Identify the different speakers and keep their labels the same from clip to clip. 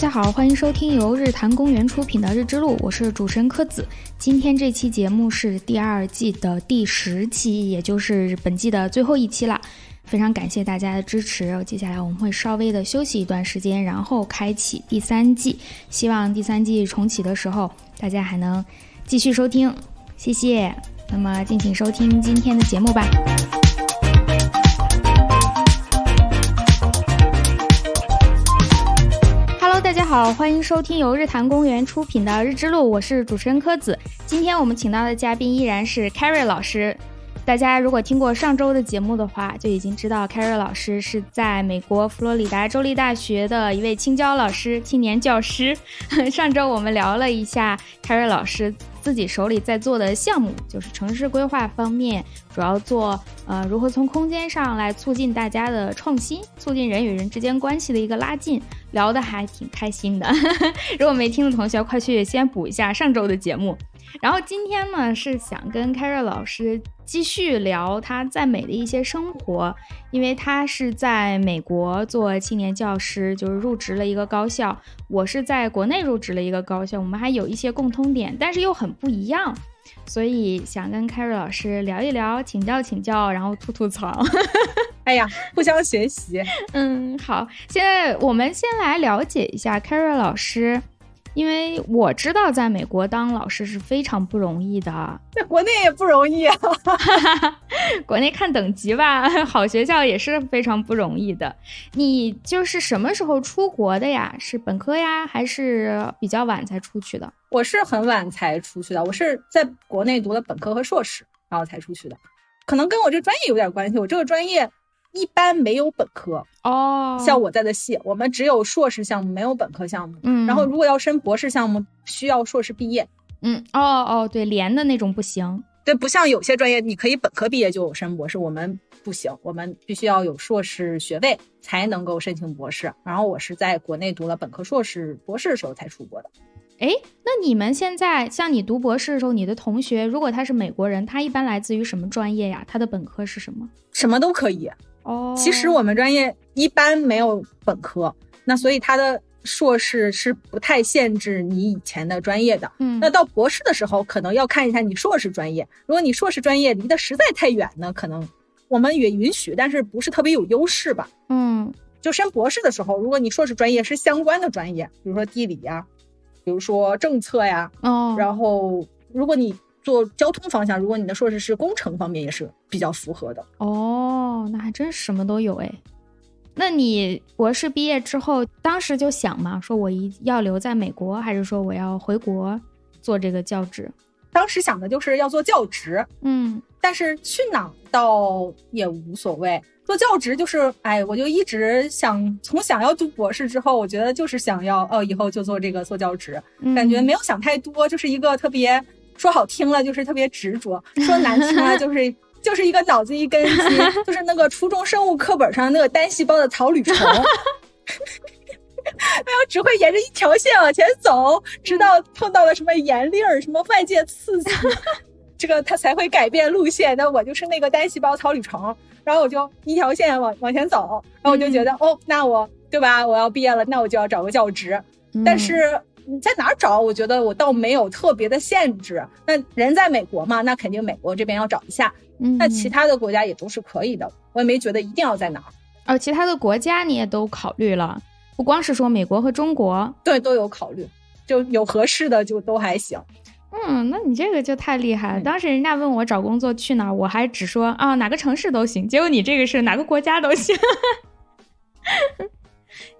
Speaker 1: 大家好，欢迎收听由日坛公园出品的《日之路》，我是主持人柯子。今天这期节目是第二季的第十期，也就是本季的最后一期了。非常感谢大家的支持，接下来我们会稍微的休息一段时间，然后开启第三季。希望第三季重启的时候，大家还能继续收听，谢谢。那么，敬请收听今天的节目吧。好，欢迎收听由日坛公园出品的《日之路》，我是主持人柯子。今天我们请到的嘉宾依然是 Carrie 老师。大家如果听过上周的节目的话，就已经知道 Carrie 老师是在美国佛罗里达州立大学的一位青椒老师、青年教师。上周我们聊了一下 Carrie 老师自己手里在做的项目，就是城市规划方面，主要做呃如何从空间上来促进大家的创新，促进人与人之间关系的一个拉近，聊得还挺开心的。如果没听的同学，快去先补一下上周的节目。然后今天呢，是想跟凯瑞老师继续聊他在美的一些生活，因为他是在美国做青年教师，就是入职了一个高校。我是在国内入职了一个高校，我们还有一些共通点，但是又很不一样，所以想跟凯瑞老师聊一聊，请教请教，然后吐吐槽。
Speaker 2: 哎呀，互相学习。
Speaker 1: 嗯，好，现在我们先来了解一下凯瑞老师。因为我知道，在美国当老师是非常不容易的，
Speaker 2: 在国内也不容易啊。
Speaker 1: 国内看等级吧，好学校也是非常不容易的。你就是什么时候出国的呀？是本科呀，还是比较晚才出去的？
Speaker 2: 我是很晚才出去的，我是在国内读了本科和硕士，然后才出去的。可能跟我这专业有点关系，我这个专业。一般没有本科
Speaker 1: 哦，
Speaker 2: 像我在的系，我们只有硕士项目，没有本科项目。
Speaker 1: 嗯，
Speaker 2: 然后如果要申博士项目，需要硕士毕业。
Speaker 1: 嗯，哦哦，对，连的那种不行。
Speaker 2: 对，不像有些专业，你可以本科毕业就申博士，我们不行，我们必须要有硕士学位才能够申请博士。然后我是在国内读了本科、硕士、博士的时候才出国的。
Speaker 1: 哎，那你们现在像你读博士的时候，你的同学如果他是美国人，他一般来自于什么专业呀？他的本科是什么？
Speaker 2: 什么都可以。
Speaker 1: 哦，
Speaker 2: 其实我们专业一般没有本科，那所以他的硕士是不太限制你以前的专业的。
Speaker 1: 嗯，
Speaker 2: 那到博士的时候，可能要看一下你硕士专业。如果你硕士专业离得实在太远呢，可能我们也允许，但是不是特别有优势吧？
Speaker 1: 嗯，
Speaker 2: 就升博士的时候，如果你硕士专业是相关的专业，比如说地理呀，比如说政策呀，
Speaker 1: 哦，
Speaker 2: 然后如果你做交通方向，如果你的硕士是工程方面，也是比较符合的。
Speaker 1: 哦，那还真什么都有哎。那你博士毕业之后，当时就想嘛，说我一要留在美国，还是说我要回国做这个教职？
Speaker 2: 当时想的就是要做教职，
Speaker 1: 嗯，
Speaker 2: 但是去哪倒也无所谓。做教职就是，哎，我就一直想，从想要读博士之后，我觉得就是想要，哦，以后就做这个做教职，感觉没有想太多，就是一个特别。说好听了就是特别执着，说难听了 就是就是一个脑子一根筋，就是那个初中生物课本上那个单细胞的草履虫，哎呦，只会沿着一条线往前走，直到碰到了什么盐粒儿、什么外界刺激，这个它才会改变路线。那我就是那个单细胞草履虫，然后我就一条线往往前走，然后我就觉得哦，那我对吧？我要毕业了，那我就要找个教职，但是。你在哪儿找？我觉得我倒没有特别的限制。那人在美国嘛，那肯定美国这边要找一下。
Speaker 1: 嗯，
Speaker 2: 那其他的国家也都是可以的。我也没觉得一定要在哪儿。
Speaker 1: 哦，其他的国家你也都考虑了，不光是说美国和中国，
Speaker 2: 对，都有考虑，就有合适的就都还行。
Speaker 1: 嗯，那你这个就太厉害了。当时人家问我找工作去哪儿，我还只说啊哪个城市都行。结果你这个是哪个国家都行。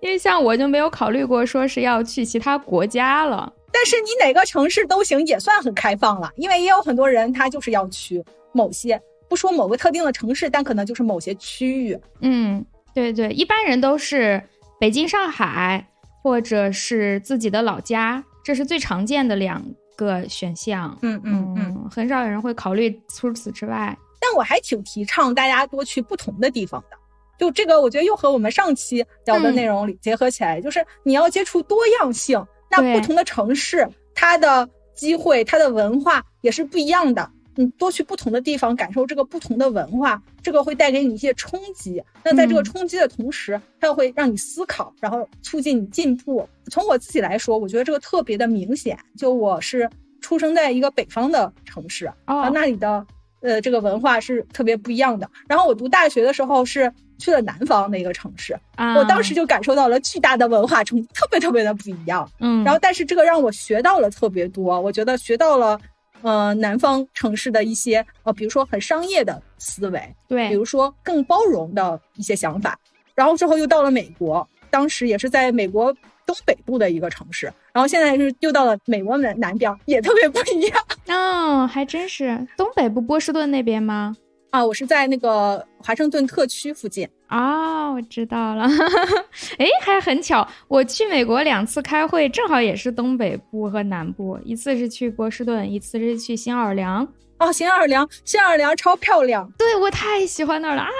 Speaker 1: 因为像我就没有考虑过说是要去其他国家了，
Speaker 2: 但是你哪个城市都行，也算很开放了。因为也有很多人他就是要去某些，不说某个特定的城市，但可能就是某些区域。
Speaker 1: 嗯，对对，一般人都是北京、上海，或者是自己的老家，这是最常见的两个选项。
Speaker 2: 嗯嗯嗯，
Speaker 1: 很少有人会考虑除此之外。
Speaker 2: 但我还挺提倡大家多去不同的地方的。就这个，我觉得又和我们上期聊的内容里结合起来，就是你要接触多样性。那不同的城市，它的机会、它的文化也是不一样的。你多去不同的地方，感受这个不同的文化，这个会带给你一些冲击。那在这个冲击的同时，它又会让你思考，然后促进你进步。从我自己来说，我觉得这个特别的明显。就我是出生在一个北方的城市啊，那里的呃这个文化是特别不一样的。然后我读大学的时候是去了南方的一个城市，我当时就感受到了巨大的文化冲击，特别特别的不一样。
Speaker 1: 嗯，
Speaker 2: 然后但是这个让我学到了特别多，我觉得学到了。呃，南方城市的一些呃，比如说很商业的思维，
Speaker 1: 对，
Speaker 2: 比如说更包容的一些想法，然后之后又到了美国，当时也是在美国东北部的一个城市，然后现在是又到了美国南南边，也特别不一样。
Speaker 1: 嗯，还真是东北部波士顿那边吗？
Speaker 2: 啊，我是在那个华盛顿特区附近。
Speaker 1: 哦，我知道了。哎，还很巧，我去美国两次开会，正好也是东北部和南部，一次是去波士顿，一次是去新奥尔良。
Speaker 2: 哦，新奥尔良，新奥尔良超漂亮。
Speaker 1: 对，我太喜欢那儿了啊！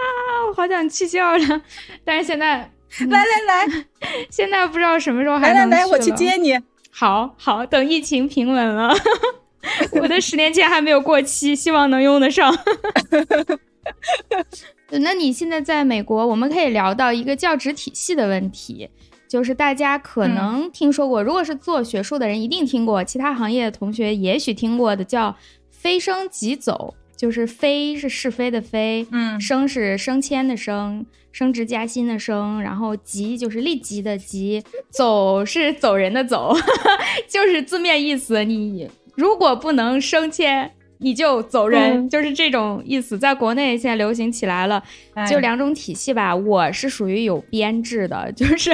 Speaker 1: 我好想去新奥尔良，但是现在
Speaker 2: 来来来，
Speaker 1: 现在不知道什么时候还
Speaker 2: 能来来来，我去接你。
Speaker 1: 好好，等疫情平稳了。我的十年前还没有过期，希望能用得上。那你现在在美国，我们可以聊到一个教职体系的问题，就是大家可能听说过，如果是做学术的人，一定听过；其他行业的同学也许听过的，叫“非升即走”，就是“非”是是非的“非”，
Speaker 2: 嗯，“
Speaker 1: 升”是升迁的“升”，升职加薪的“升”，然后“即”就是立即的“即”，“走”是走人的“走”，就是字面意思，你。如果不能升迁，你就走人，就是这种意思。在国内现在流行起来了，就两种体系吧。我是属于有编制的，就是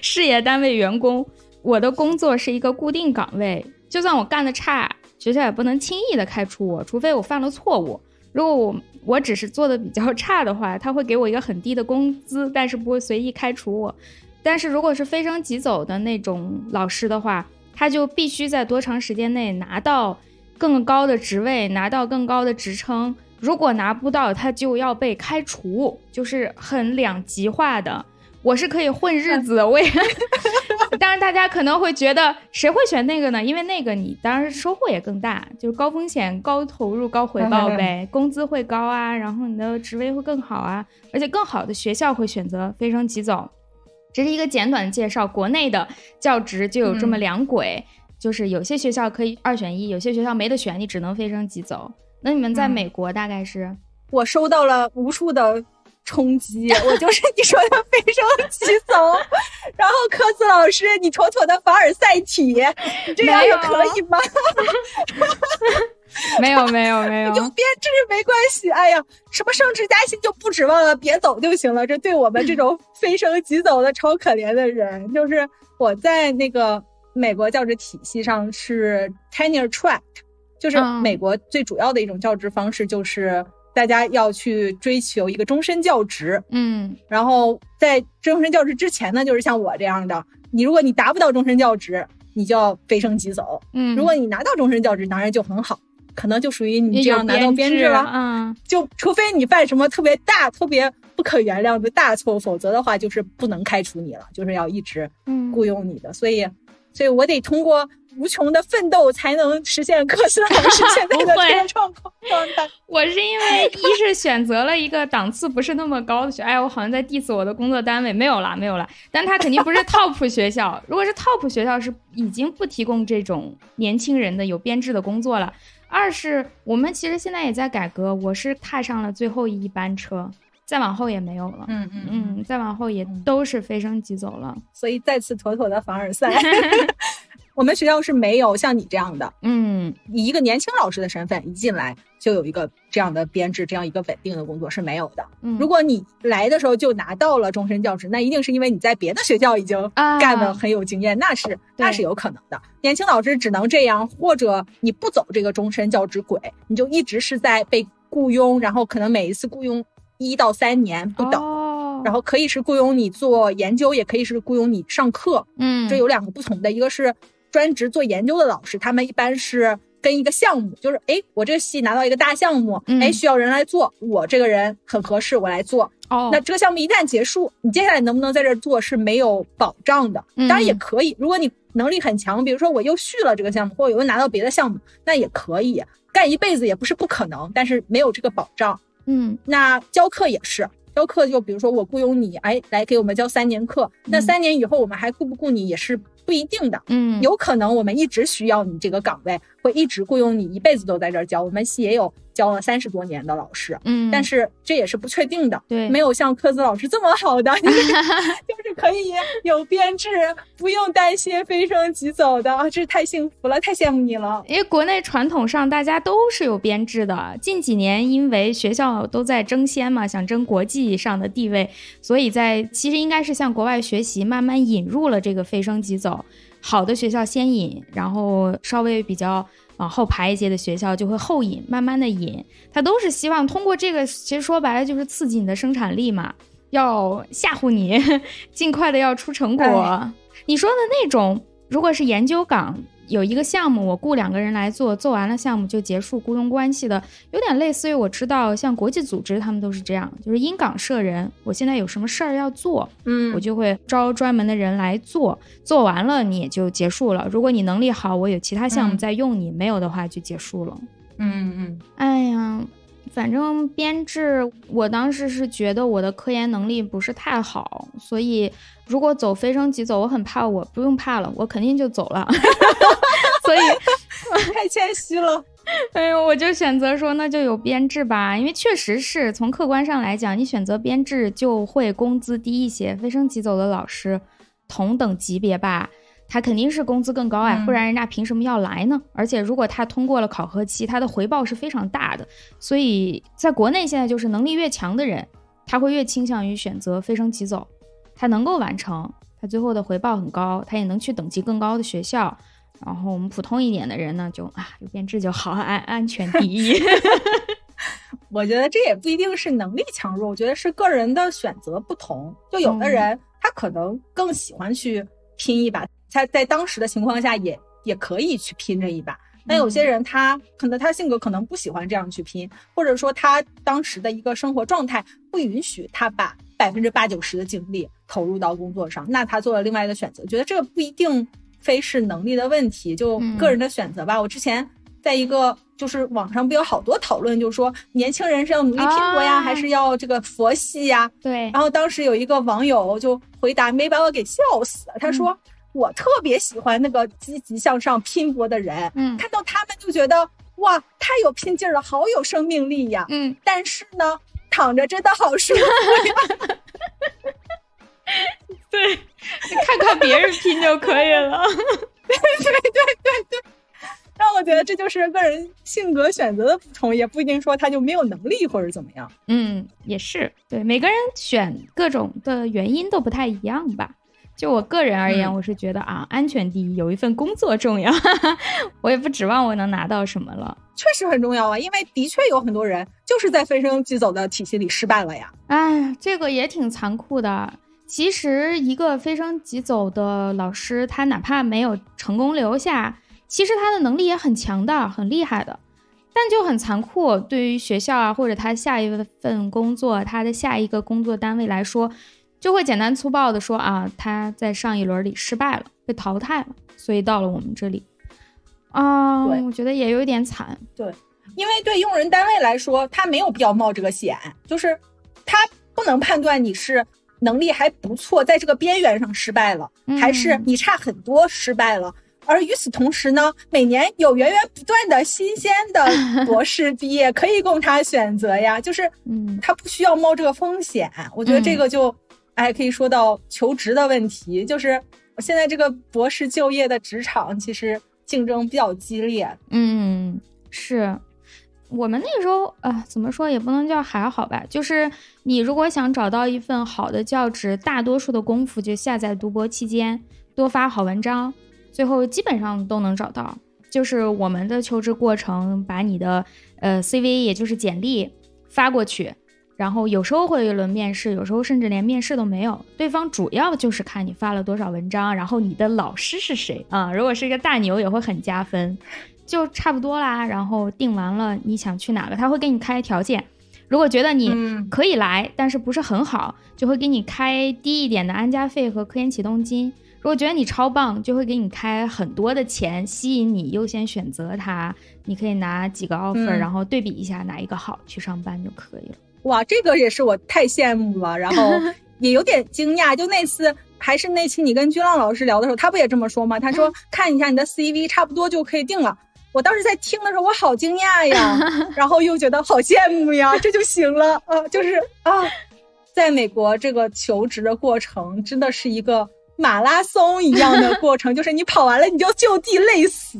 Speaker 1: 事业单位员工。我的工作是一个固定岗位，就算我干的差，学校也不能轻易的开除我，除非我犯了错误。如果我我只是做的比较差的话，他会给我一个很低的工资，但是不会随意开除我。但是如果是非升即走的那种老师的话，他就必须在多长时间内拿到更高的职位，拿到更高的职称。如果拿不到，他就要被开除，就是很两极化的。我是可以混日子，我也。当然，大家可能会觉得谁会选那个呢？因为那个你当然收获也更大，就是高风险高投入高回报 呗，工资会高啊，然后你的职位会更好啊，而且更好的学校会选择飞升即走。这是一个简短的介绍，国内的教职就有这么两轨，就是有些学校可以二选一，有些学校没得选，你只能非升即走。那你们在美国大概是？
Speaker 2: 我收到了无数的冲击，我就是你说的飞升即走。然后科斯老师，你妥妥的凡尔赛体，这样也可以吗？
Speaker 1: 没有没有没有，
Speaker 2: 有编制没关系。哎呀，什么升职加薪就不指望了，别走就行了。这对我们这种飞升即走的超可怜的人，就是我在那个美国教职体系上是 tenure track，就是美国最主要的一种教职方式，就是大家要去追求一个终身教职。
Speaker 1: 嗯，
Speaker 2: 然后在终身教职之前呢，就是像我这样的，你如果你达不到终身教职，你就要飞升即走。
Speaker 1: 嗯，
Speaker 2: 如果你拿到终身教职，当然就很好。可能就属于你这样拿到编制了，
Speaker 1: 嗯，
Speaker 2: 就除非你犯什么特别大、特别不可原谅的大错，否则的话就是不能开除你了，就是要一直雇佣你的。所以，所以我得通过无穷的奋斗才能实现科斯老师现在的这个状况。
Speaker 1: 我是因为一是选择了一个档次不是那么高的学，哎，我好像在 diss 我的工作单位，没有啦，没有啦。但他肯定不是 top 学校，如果是 top 学校，是已经不提供这种年轻人的有编制的工作了。二是我们其实现在也在改革，我是踏上了最后一班车，再往后也没有了。
Speaker 2: 嗯嗯
Speaker 1: 嗯，再往后也都是飞升即走了。
Speaker 2: 所以再次妥妥的凡尔赛。我们学校是没有像你这样的，
Speaker 1: 嗯，
Speaker 2: 以一个年轻老师的身份一进来就有一个这样的编制，这样一个稳定的工作是没有的。
Speaker 1: 嗯，
Speaker 2: 如果你来的时候就拿到了终身教职，那一定是因为你在别的学校已经干的很有经验，那是那是有可能的。年轻老师只能这样，或者你不走这个终身教职轨，你就一直是在被雇佣，然后可能每一次雇佣一到三年不等，然后可以是雇佣你做研究，也可以是雇佣你上课。
Speaker 1: 嗯，
Speaker 2: 这有两个不同的，一个是。专职做研究的老师，他们一般是跟一个项目，就是哎，我这个系拿到一个大项目，哎，需要人来做，我这个人很合适，我来做。
Speaker 1: 哦，
Speaker 2: 那这个项目一旦结束，你接下来能不能在这做是没有保障的。当然也可以，如果你能力很强，比如说我又续了这个项目，或者我又拿到别的项目，那也可以。干一辈子也不是不可能，但是没有这个保障。
Speaker 1: 嗯，
Speaker 2: 那教课也是，教课就比如说我雇佣你，哎，来给我们教三年课，那三年以后我们还雇不雇你也是不一定的。
Speaker 1: 嗯，
Speaker 2: 有可能我们一直需要你这个岗位，会一直雇佣你一辈子都在这儿教。我们系也有教了三十多年的老师，
Speaker 1: 嗯，
Speaker 2: 但是这也是不确定的。
Speaker 1: 对，
Speaker 2: 没有像科子老师这么好的，就是可以有编制，不用担心飞升即走的，这是太幸福了，太羡慕你了。
Speaker 1: 因为国内传统上大家都是有编制的，近几年因为学校都在争先嘛，想争国际上的地位，所以在其实应该是向国外学习，慢慢引入了这个飞升即走。好的学校先引，然后稍微比较往后排一些的学校就会后引，慢慢的引。他都是希望通过这个，其实说白了就是刺激你的生产力嘛，要吓唬你，尽快的要出成果。你说的那种，如果是研究岗。有一个项目，我雇两个人来做，做完了项目就结束雇佣关系的，有点类似于我知道像国际组织他们都是这样，就是因岗设人。我现在有什么事儿要做，
Speaker 2: 嗯，
Speaker 1: 我就会招专门的人来做，做完了你也就结束了。如果你能力好，我有其他项目在用你；没有的话就结束了。
Speaker 2: 嗯嗯，
Speaker 1: 哎呀，反正编制，我当时是觉得我的科研能力不是太好，所以如果走非升即走，我很怕，我不用怕了，我肯定就走了。所以
Speaker 2: 太谦虚了，
Speaker 1: 哎呦，我就选择说那就有编制吧，因为确实是从客观上来讲，你选择编制就会工资低一些。非升即走的老师，同等级别吧，他肯定是工资更高啊，不然人家凭什么要来呢？而且如果他通过了考核期，他的回报是非常大的。所以在国内现在就是能力越强的人，他会越倾向于选择飞升即走，他能够完成，他最后的回报很高，他也能去等级更高的学校。然后我们普通一点的人呢，就啊有编制就好，安安全第一。
Speaker 2: 我觉得这也不一定是能力强弱，我觉得是个人的选择不同。就有的人他可能更喜欢去拼一把，他在当时的情况下也也可以去拼这一把。但有些人他可能他性格可能不喜欢这样去拼，或者说他当时的一个生活状态不允许他把百分之八九十的精力投入到工作上，那他做了另外一个选择。觉得这个不一定。非是能力的问题，就个人的选择吧。我之前在一个就是网上不有好多讨论，就是说年轻人是要努力拼搏呀，还是要这个佛系呀？
Speaker 1: 对。
Speaker 2: 然后当时有一个网友就回答，没把我给笑死了。他说：“我特别喜欢那个积极向上、拼搏的人，
Speaker 1: 嗯，
Speaker 2: 看到他们就觉得哇，太有拼劲了，好有生命力呀。
Speaker 1: 嗯，
Speaker 2: 但是呢，躺着真的好舒服呀。”
Speaker 1: 对，你看看别人拼就可以了。
Speaker 2: 对对对对对，那我觉得这就是个人性格选择的不同，也不一定说他就没有能力或者怎么样。
Speaker 1: 嗯，也是，对每个人选各种的原因都不太一样吧。就我个人而言，我是觉得啊，安全第一，有一份工作重要。我也不指望我能拿到什么了。
Speaker 2: 确实很重要啊，因为的确有很多人就是在飞升即走的体系里失败了呀。
Speaker 1: 哎，这个也挺残酷的。其实，一个飞升即走的老师，他哪怕没有成功留下，其实他的能力也很强的，很厉害的。但就很残酷，对于学校啊，或者他下一份工作，他的下一个工作单位来说，就会简单粗暴的说啊，他在上一轮里失败了，被淘汰了，所以到了我们这里。啊，我觉得也有点惨。
Speaker 2: 对，因为对用人单位来说，他没有必要冒这个险，就是他不能判断你是。能力还不错，在这个边缘上失败了，还是你差很多失败了。而与此同时呢，每年有源源不断的新鲜的博士毕业 可以供他选择呀，就是，
Speaker 1: 嗯，
Speaker 2: 他不需要冒这个风险。我觉得这个就，哎，可以说到求职的问题，就是现在这个博士就业的职场其实竞争比较激烈。
Speaker 1: 嗯，是。我们那时候啊，怎么说也不能叫还好吧，就是你如果想找到一份好的教职，大多数的功夫就下在读博期间，多发好文章，最后基本上都能找到。就是我们的求职过程，把你的呃 CV 也就是简历发过去，然后有时候会有一轮面试，有时候甚至连面试都没有，对方主要就是看你发了多少文章，然后你的老师是谁啊？如果是一个大牛，也会很加分。就差不多啦，然后定完了，你想去哪个，他会给你开条件。如果觉得你可以来，但是不是很好，就会给你开低一点的安家费和科研启动金。如果觉得你超棒，就会给你开很多的钱，吸引你优先选择它。你可以拿几个 offer，、
Speaker 2: 嗯
Speaker 1: 然后对比一下哪一个好，去上班就可以了。
Speaker 2: 哇，这个也是我太羡慕了，然后 也有点惊讶。就那次还是那期你跟君浪老师聊的时候，他不也这么说吗？他说、看一下你的 CV，差不多就可以定了。我当时在听的时候，我好惊讶呀，然后又觉得好羡慕呀，这就行了啊，就是啊，在美国这个求职的过程真的是一个马拉松一样的过程，就是你跑完了你就就地累死，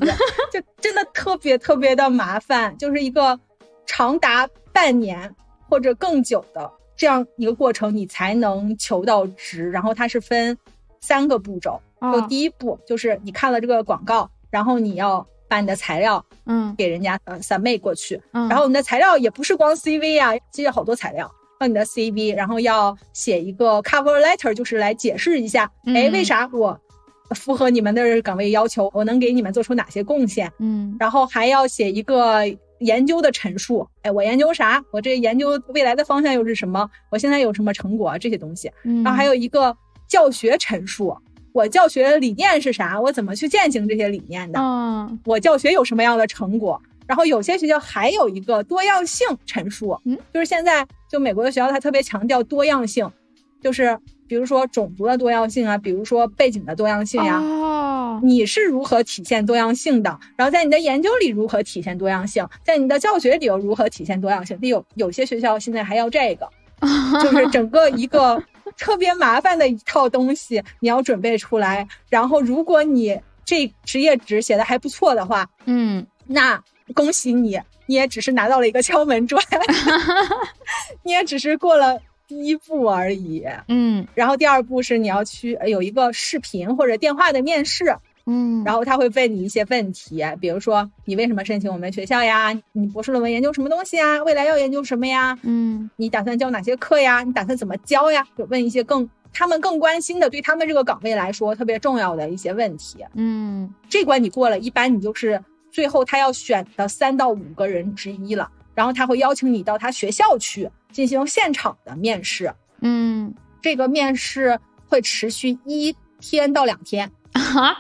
Speaker 2: 就真的特别特别的麻烦，就是一个长达半年或者更久的这样一个过程，你才能求到值。然后它是分三个步骤，就
Speaker 1: 哦，
Speaker 2: 第一步就是你看了这个广告，然后你要把你的材料
Speaker 1: 嗯
Speaker 2: 给人家呃 submit 过去，
Speaker 1: 嗯，
Speaker 2: 然后你的材料也不是光 CV 啊，其实好多材料。要你的 CV，然后要写一个 cover letter，就是来解释一下，哎，
Speaker 1: 嗯
Speaker 2: 为啥我符合你们的岗位要求，我能给你们做出哪些贡献，
Speaker 1: 嗯
Speaker 2: 然后还要写一个研究的陈述，哎，我研究啥？我这研究未来的方向又是什么？我现在有什么成果？这些东西，
Speaker 1: 嗯，
Speaker 2: 然后还有一个教学陈述，我教学理念是啥？我怎么去践行这些理念的？
Speaker 1: 嗯
Speaker 2: 我教学有什么样的成果？然后有些学校还有一个多样性陈述，
Speaker 1: 嗯，
Speaker 2: 就是现在就美国的学校它特别强调多样性，就是比如说种族的多样性啊，比如说背景的多样性呀、
Speaker 1: 哦，
Speaker 2: 你是如何体现多样性的？然后在你的研究里如何体现多样性？在你的教学里又如何体现多样性？有有些学校现在还要这个，就是整个一个特别麻烦的一套东西，你要准备出来。然后如果你这职业职写的还不错的话，
Speaker 1: 嗯
Speaker 2: 那恭喜你，你也只是拿到了一个敲门砖，你也只是过了第一步而已。
Speaker 1: 嗯
Speaker 2: 然后第二步是你要去呃有一个视频或者电话的面试，
Speaker 1: 嗯，
Speaker 2: 然后他会问你一些问题，比如说你为什么申请我们学校呀？你博士论文研究什么东西啊？未来要研究什么呀？
Speaker 1: 嗯
Speaker 2: 你打算教哪些课呀？你打算怎么教呀？就问一些更他们更关心的，对他们这个岗位来说特别重要的一些问题。
Speaker 1: 嗯
Speaker 2: 这关你过了，一般你就是最后他要选的三到五个人之一了，然后他会邀请你到他学校去进行现场的面试。
Speaker 1: 嗯
Speaker 2: 这个面试会持续一天到两天，
Speaker 1: 啊，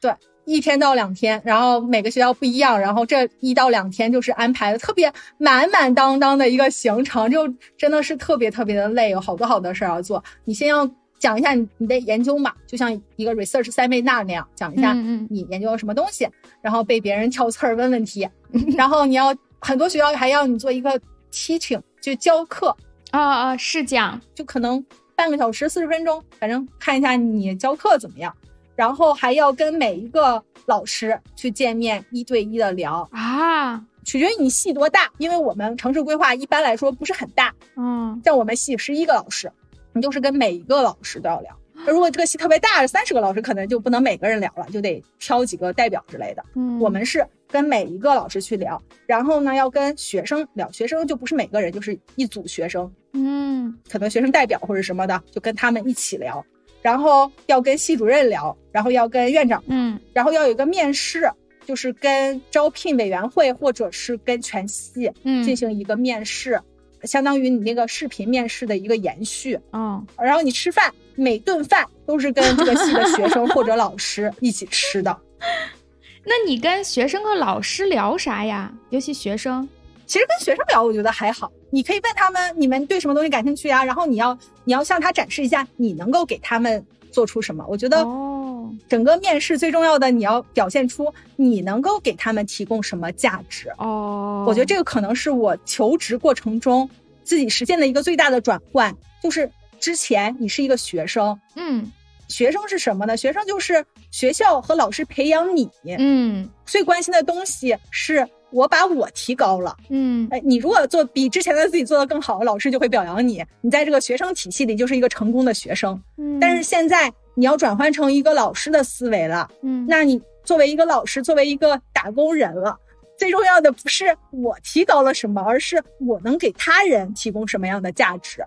Speaker 1: 对
Speaker 2: 一天到两天，然后每个学校不一样，然后这一到两天就是安排的特别满满当当的一个行程，就真的是特别特别的累，有好多好多事儿要做。你先要讲一下你你的研究嘛，就像一个 research seminar 那样，讲一下你研究了什么东西，然后被别人挑刺儿问问题，然后你要很多学校还要你做一个 teaching，就教课，
Speaker 1: 啊啊，是讲，
Speaker 2: 就可能半个小时、四十分钟，反正看一下你教课怎么样，然后还要跟每一个老师去见面，一对一的聊，
Speaker 1: 啊，
Speaker 2: 取决于你系多大，因为我们城市规划一般来说不是很大，
Speaker 1: 嗯。
Speaker 2: 像我们系十一个老师，你就是跟每一个老师都要聊。如果这个系特别大，三十个老师可能就不能每个人聊了，就得挑几个代表之类的。
Speaker 1: 嗯，
Speaker 2: 我们是跟每一个老师去聊，然后呢要跟学生聊，学生就不是每个人，就是一组学生，
Speaker 1: 嗯
Speaker 2: 可能学生代表或者什么的，就跟他们一起聊，然后要跟系主任聊，然后要跟院长，
Speaker 1: 嗯
Speaker 2: 然后要有一个面试，就是跟招聘委员会或者是跟全系
Speaker 1: 嗯
Speaker 2: 进行一个面试，相当于你那个视频面试的一个延续。
Speaker 1: 哦
Speaker 2: 然后你吃饭，每顿饭都是跟这个系的学生或者老师一起吃的。
Speaker 1: 那你跟学生和老师聊啥呀？尤其学生，
Speaker 2: 其实跟学生聊，我觉得还好。你可以问他们，你们对什么东西感兴趣啊？然后你要你要向他展示一下，你能够给他们做出什么。我觉得
Speaker 1: 哦，
Speaker 2: 整个面试最重要的，你要表现出你能够给他们提供什么价值。
Speaker 1: 哦，
Speaker 2: 我觉得这个可能是我求职过程中自己实现的一个最大的转换，就是之前你是一个学生，
Speaker 1: 嗯
Speaker 2: 学生是什么呢？学生就是学校和老师培养你，
Speaker 1: 嗯
Speaker 2: 最关心的东西是我把我提高了。
Speaker 1: 嗯
Speaker 2: 哎，你如果做比之前的自己做得更好，老师就会表扬你。你在这个学生体系里就是一个成功的学生。
Speaker 1: 嗯，
Speaker 2: 但是现在你要转换成一个老师的思维了，
Speaker 1: 嗯
Speaker 2: 那你作为一个老师，作为一个打工人了，最重要的不是我提高了什么，而是我能给他人提供什么样的价值。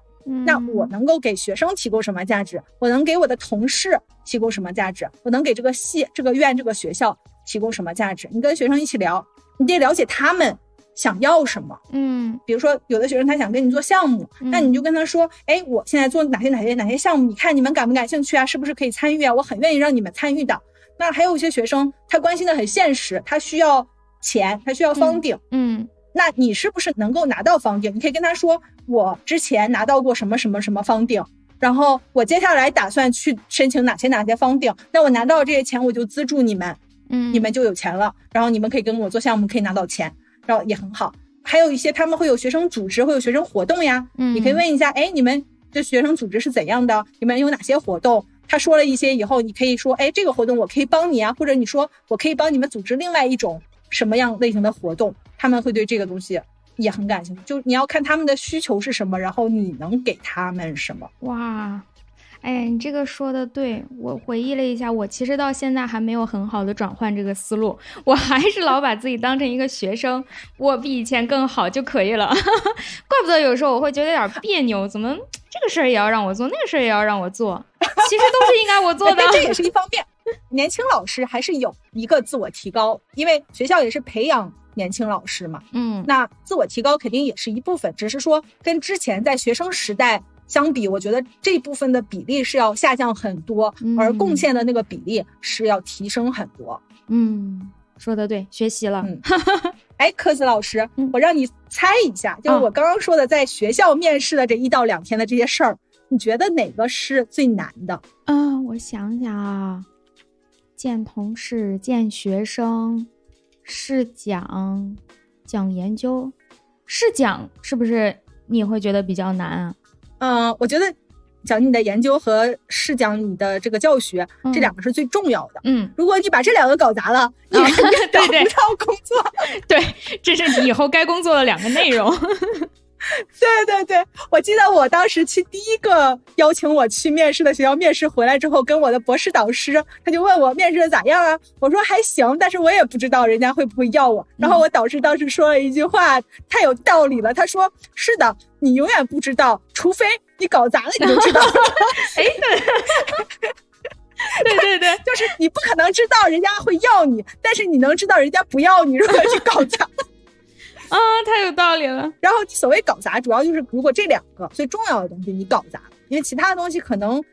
Speaker 2: 那我能够给学生提供什么价值？我能给我的同事提供什么价值？我能给这个系、这个院、这个学校提供什么价值？你跟学生一起聊，你得了解他们想要什么。
Speaker 1: 嗯
Speaker 2: 比如说，有的学生他想跟你做项目，
Speaker 1: 嗯
Speaker 2: 那你就跟他说，哎，我现在做哪些哪些哪些项目，你看你们感不感兴趣啊？是不是可以参与啊？我很愿意让你们参与的。那还有一些学生，他关心的很现实，他需要钱，他需要方顶。
Speaker 1: 嗯
Speaker 2: 那你是不是能够拿到方顶？你可以跟他说，我之前拿到过什么什么什么方顶，然后我接下来打算去申请哪些哪些方顶。那我拿到这些钱，我就资助你们，
Speaker 1: 嗯，
Speaker 2: 你们就有钱了。然后你们可以跟我做项目，可以拿到钱，然后也很好。还有一些他们会有学生组织，会有学生活动呀，
Speaker 1: 嗯
Speaker 2: 你可以问一下，哎，你们这学生组织是怎样的？你们有哪些活动？他说了一些以后，你可以说，哎，这个活动我可以帮你啊，或者你说我可以帮你们组织另外一种什么样类型的活动，他们会对这个东西也很感兴趣。就你要看他们的需求是什么，然后你能给他们什么。
Speaker 1: 哇，哎呀，你这个说的对，我回忆了一下，我其实到现在还没有很好的转换这个思路，我还是老把自己当成一个学生，我比以前更好就可以了。怪不得有时候我会觉得有点别扭，怎么这个事儿也要让我做，那个事儿也要让我做，其实都是应该我做的
Speaker 2: 哎。这也是一方面。年轻老师还是有一个自我提高，因为学校也是培养年轻老师嘛。
Speaker 1: 嗯
Speaker 2: 那自我提高肯定也是一部分，只是说跟之前在学生时代相比，我觉得这部分的比例是要下降很多，
Speaker 1: 嗯
Speaker 2: 而贡献的那个比例是要提升很多。
Speaker 1: 嗯，说的对，学习了。
Speaker 2: 嗯 哎，科子老师
Speaker 1: 嗯，
Speaker 2: 我让你猜一下，就是
Speaker 1: 啊
Speaker 2: 我刚刚说的在学校面试的这一到两天的这些事儿，你觉得哪个是最难的？
Speaker 1: 啊，我想想啊，见同事、见学生、试讲、讲研究、试讲，是不是你会觉得比较难啊？
Speaker 2: 嗯、我觉得讲你的研究和试讲你的这个教学，
Speaker 1: 嗯
Speaker 2: 这两个是最重要的。
Speaker 1: 嗯，
Speaker 2: 如果你把这两个搞砸了，你
Speaker 1: 啊
Speaker 2: 肯定找不到工作。
Speaker 1: 对，这是你以后该工作的两个内容。
Speaker 2: 对对对，我记得我当时去第一个邀请我去面试的学校面试回来之后，跟我的博士导师，他就问我面试的咋样啊？我说还行，但是我也不知道人家会不会要我。然后我导师当时说了一句话，太有道理了。他说：“是的，你永远不知道，除非你搞砸了，你就知道。
Speaker 1: 哎，对对对，
Speaker 2: 就是你不可能知道人家会要你，但是你能知道人家不要你，如果你搞砸。”
Speaker 1: 啊，太有道理了。
Speaker 2: 然后你所谓搞砸，主要就是如果这两个最重要的东西你搞砸了，因为其他的东西可能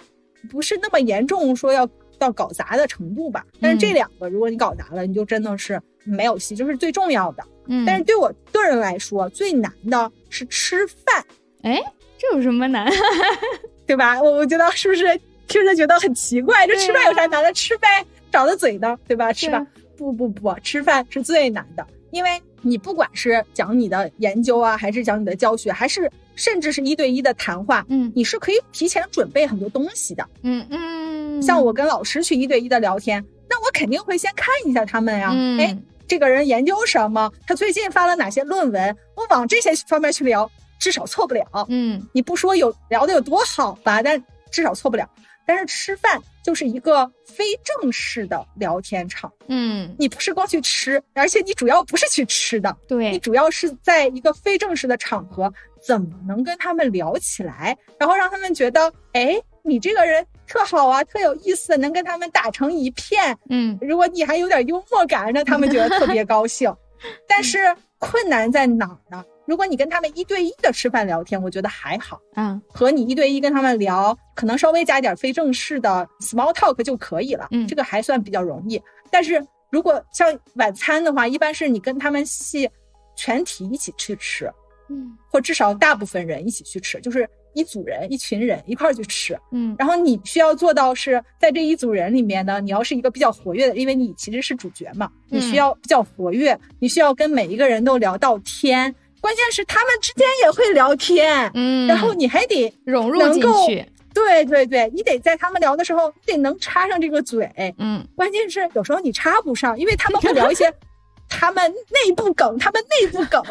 Speaker 2: 不是那么严重，说要到搞砸的程度吧。但是这两个如果你搞砸了，你就真的是没有戏，就是最重要的。
Speaker 1: 嗯，
Speaker 2: 但是对我个人来说，最难的是吃饭，
Speaker 1: 哎，这有什么难？
Speaker 2: 对吧？我我觉得是不是听着觉得很奇怪？这吃饭有啥难的？吃呗，长着嘴呢，对吧？吃吧。不不不，吃饭是最难的，因为你不管是讲你的研究啊，还是讲你的教学，还是甚至是一对一的谈话，
Speaker 1: 嗯
Speaker 2: 你是可以提前准备很多东西的。
Speaker 1: 嗯嗯，
Speaker 2: 像我跟老师去一对一的聊天，那我肯定会先看一下他们呀、
Speaker 1: 嗯
Speaker 2: 哎，这个人研究什么？他最近发了哪些论文？我往这些方面去聊，至少错不了。
Speaker 1: 嗯
Speaker 2: 你不说有聊的有多好吧，但至少错不了。但是吃饭就是一个非正式的聊天场，
Speaker 1: 嗯，
Speaker 2: 你不是光去吃，而且你主要不是去吃的，
Speaker 1: 对你，
Speaker 2: 主要是在一个非正式的场合，怎么能跟他们聊起来，然后让他们觉得，哎，你这个人特好啊，特有意思，能跟他们打成一片。
Speaker 1: 嗯
Speaker 2: 如果你还有点幽默感，让他们觉得特别高兴。但是困难在哪儿呢？如果你跟他们一对一的吃饭聊天，我觉得还好。
Speaker 1: 嗯，
Speaker 2: 和你一对一跟他们聊，可能稍微加点非正式的 small talk 就可以了，
Speaker 1: 嗯
Speaker 2: 这个还算比较容易。但是如果像晚餐的话，一般是你跟他们系全体一起去吃，
Speaker 1: 嗯
Speaker 2: 或至少大部分人一起去吃，就是一组人、一群人一块儿去吃。
Speaker 1: 嗯
Speaker 2: 然后你需要做到是在这一组人里面呢，你要是一个比较活跃的，因为你其实是主角嘛，你需要比较活跃，你需要跟每一个人都聊到天。关键是他们之间也会聊天，
Speaker 1: 嗯，
Speaker 2: 然后你还得
Speaker 1: 融入进去，
Speaker 2: 对对对，你得在他们聊的时候，你得能插上这个嘴。
Speaker 1: 嗯
Speaker 2: 关键是有时候你插不上，因为他们会聊一些 他们内部梗，他们内部梗，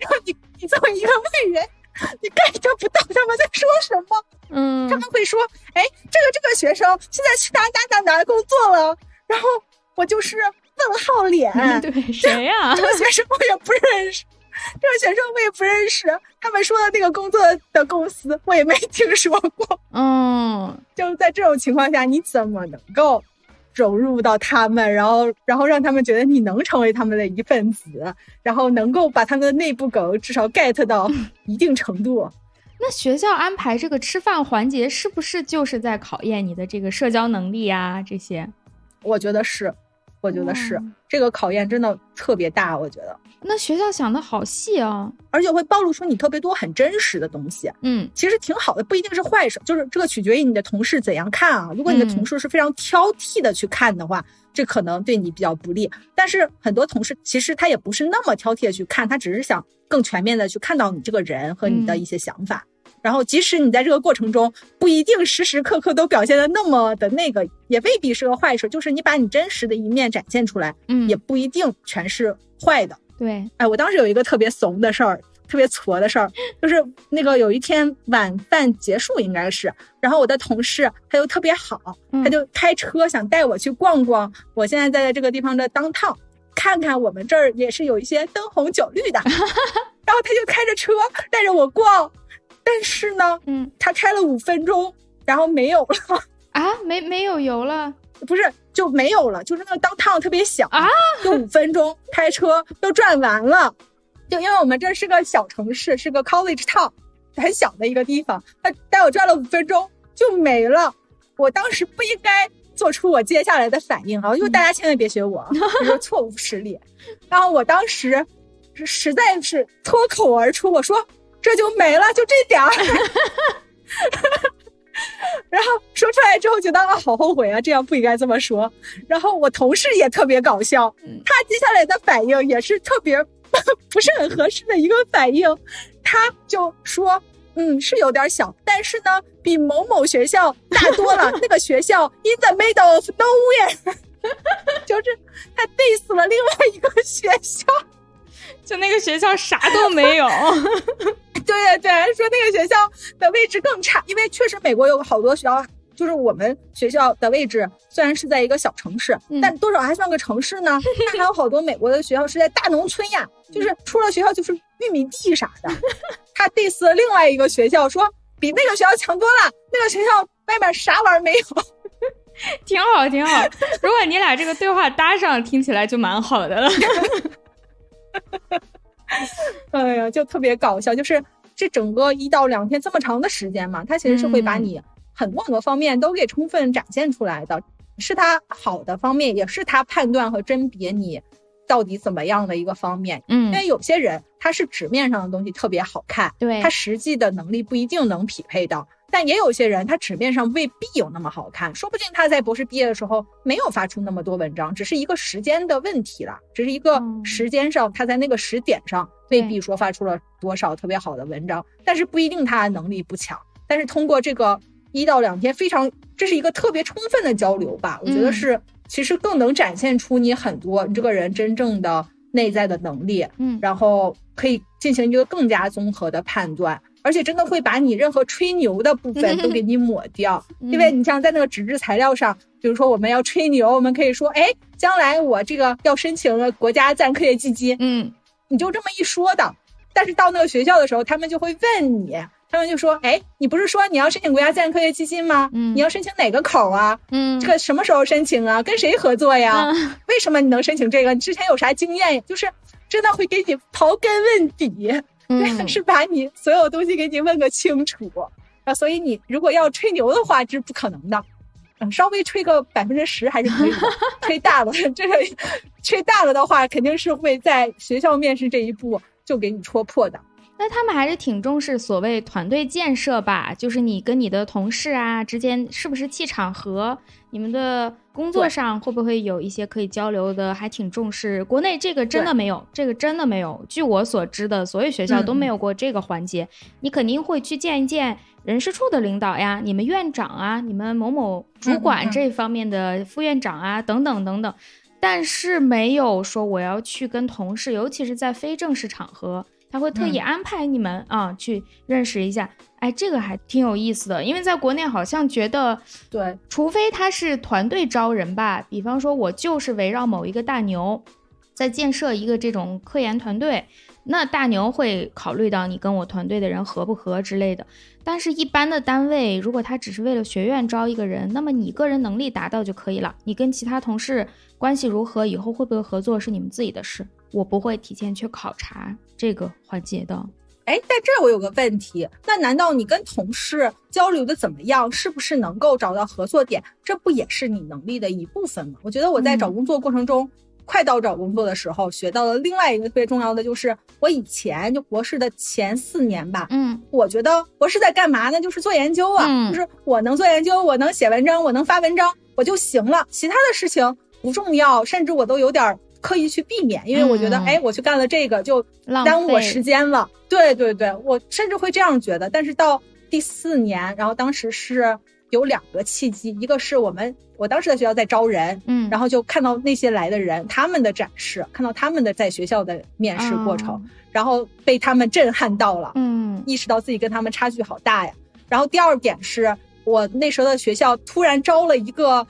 Speaker 2: 然后你你作为一个外人，你 get 不到他们在说什么。
Speaker 1: 嗯
Speaker 2: 他们会说：“哎，这个这个学生现在去哪哪哪哪工作了？”然后我就是问号脸，
Speaker 1: 对谁呀
Speaker 2: 这？个学生我也不认识，这个学生我也不认识，他们说的那个工作的公司我也没听说过。
Speaker 1: 嗯
Speaker 2: 就在这种情况下，你怎么能够融入到他们，然后然后让他们觉得你能成为他们的一份子，然后能够把他们的内部梗至少 get 到一定程度。
Speaker 1: 那学校安排这个吃饭环节，是不是就是在考验你的这个社交能力啊？这些，
Speaker 2: 我觉得是，我觉得是，这个考验真的特别大。我觉得，
Speaker 1: 那学校想的好细啊，
Speaker 2: 而且会暴露出你特别多很真实的东西。
Speaker 1: 嗯，
Speaker 2: 其实挺好的，不一定是坏事，就是这个取决于你的同事怎样看啊。如果你的同事是非常挑剔的去看的话，这可能对你比较不利。但是很多同事其实他也不是那么挑剔的去看，他只是想。更全面的去看到你这个人和你的一些想法，然后即使你在这个过程中不一定时时刻刻都表现的那么的那个，也未必是个坏事。就是你把你真实的一面展现出来，
Speaker 1: 嗯，
Speaker 2: 也不一定全是坏的。
Speaker 1: 对，
Speaker 2: 哎，我当时有一个特别怂的事儿，特别挫的事儿，就是那个有一天晚饭结束应该是，然后我的同事他就特别好，他就开车想带我去逛逛我现在在的这个地方的当趟。看看我们这儿也是有一些灯红酒绿的，然后他就开着车带着我逛，但是呢，
Speaker 1: 嗯，
Speaker 2: 他开了五分钟，然后没有了
Speaker 1: 啊，没没有油了，
Speaker 2: 不是就没有了，就是那个当趟特别小
Speaker 1: 啊，
Speaker 2: 就五分钟开车都转完了，就因为我们这是个小城市，是个 college town，很小的一个地方，他带我转了五分钟就没了，我当时不应该。做出我接下来的反应啊！因为大家千万别学我，这是错误实例。然后我当时是实在是脱口而出，我说这就没了，就这点儿。然后说出来之后，觉得啊，好后悔啊，这样不应该这么说。然后我同事也特别搞笑，他接下来的反应也是特别 不是很合适的一个反应，他就说。嗯，是有点小，但是呢，比某某学校大多了。那个学校 in the middle of nowhere，就是他 diss 了另外一个学校，
Speaker 1: 就那个学校啥都没有。
Speaker 2: 对对对，说那个学校的位置更差，因为确实美国有好多学校，就是我们学校的位置虽然是在一个小城市，但多少还算个城市呢。那还有好多美国的学校是在大农村呀，就是出了学校就是玉米地啥的。他 diss 了另外一个学校，说比那个学校强多了。那个学校外面啥玩意儿没有，
Speaker 1: 挺好，挺好。如果你俩这个对话搭上，听起来就蛮好的了。
Speaker 2: 哎呀，就特别搞笑。就是这整个一到两天这么长的时间嘛，他其实是会把你很多很多方面都给充分展现出来的，是他好的方面，也是他判断和甄别你。到底怎么样的一个方面？
Speaker 1: 嗯，
Speaker 2: 因为有些人他是纸面上的东西特别好看，
Speaker 1: 对
Speaker 2: 他实际的能力不一定能匹配到。但也有些人他纸面上未必有那么好看，说不定他在博士毕业的时候没有发出那么多文章，只是一个时间的问题了，只是一个时间上他在那个时点上未必说发出了多少特别好的文章，但是不一定他能力不强。但是通过这个一到两天，非常这是一个特别充分的交流吧，我觉得是。其实更能展现出你很多你这个人真正的内在的能力，
Speaker 1: 嗯，
Speaker 2: 然后可以进行一个更加综合的判断，而且真的会把你任何吹牛的部分都给你抹掉，因为你像在那个纸质材料上，比如说我们要吹牛，我们可以说，哎，将来我这个要申请国家自然科学基金，
Speaker 1: 嗯，
Speaker 2: 你就这么一说的，但是到那个学校的时候，他们就会问你。他们就说：“哎，你不是说你要申请国家自然科学基金吗？
Speaker 1: 嗯，
Speaker 2: 你要申请哪个口啊？
Speaker 1: 嗯，
Speaker 2: 这个什么时候申请啊？跟谁合作呀？为什么你能申请这个？你之前有啥经验？就是真的会给你刨根问底，是把你所有东西给你问个清楚啊。所以你如果要吹牛的话，这是不可能的。嗯，稍微吹个百分之十还是可以的。吹大了，这个吹大了的话，肯定是会在学校面试这一步就给你戳破的。”
Speaker 1: 那他们还是挺重视所谓团队建设吧，就是你跟你的同事啊之间是不是气场和你们的工作上会不会有一些可以交流的，还挺重视。国内这个真的没有，这个真的没有。据我所知的，所有学校都没有过这个环节。你肯定会去见一见人事处的领导呀，你们院长啊，你们某某主管这方面的副院长啊，等等等等。但是没有说我要去跟同事，尤其是在非正式场合。他会特意安排你们啊去认识一下，哎，这个还挺有意思的。因为在国内好像觉得，
Speaker 2: 对，
Speaker 1: 除非他是团队招人吧，比方说我就是围绕某一个大牛，在建设一个这种科研团队，那大牛会考虑到你跟我团队的人合不合之类的。但是，一般的单位，如果他只是为了学院招一个人，那么你个人能力达到就可以了。你跟其他同事关系如何，以后会不会合作是你们自己的事，我不会提前去考察这个环节的。
Speaker 2: 哎，在这我有个问题，那难道你跟同事交流的怎么样？是不是能够找到合作点？这不也是你能力的一部分吗？我觉得我在找工作过程中，快到找工作的时候，学到了另外一个特别重要的，就是我以前就博士的前四年吧，
Speaker 1: 嗯，
Speaker 2: 我觉得博士在干嘛呢？就是做研究啊，就是我能做研究，我能写文章，我能发文章，我就行了，其他的事情不重要，甚至我都有点。刻意去避免，因为我觉得，哎，我去干了这个就耽误我时间了。对对对，我甚至会这样觉得。但是到第四年，然后当时是有两个契机，一个是我们我当时在学校在招人，
Speaker 1: 嗯，
Speaker 2: 然后就看到那些来的人他们的展示，看到他们的在学校的面试过程，然后被他们震撼到了，
Speaker 1: 嗯，
Speaker 2: 意识到自己跟他们差距好大呀。然后第二点是我那时候的学校突然招了一个。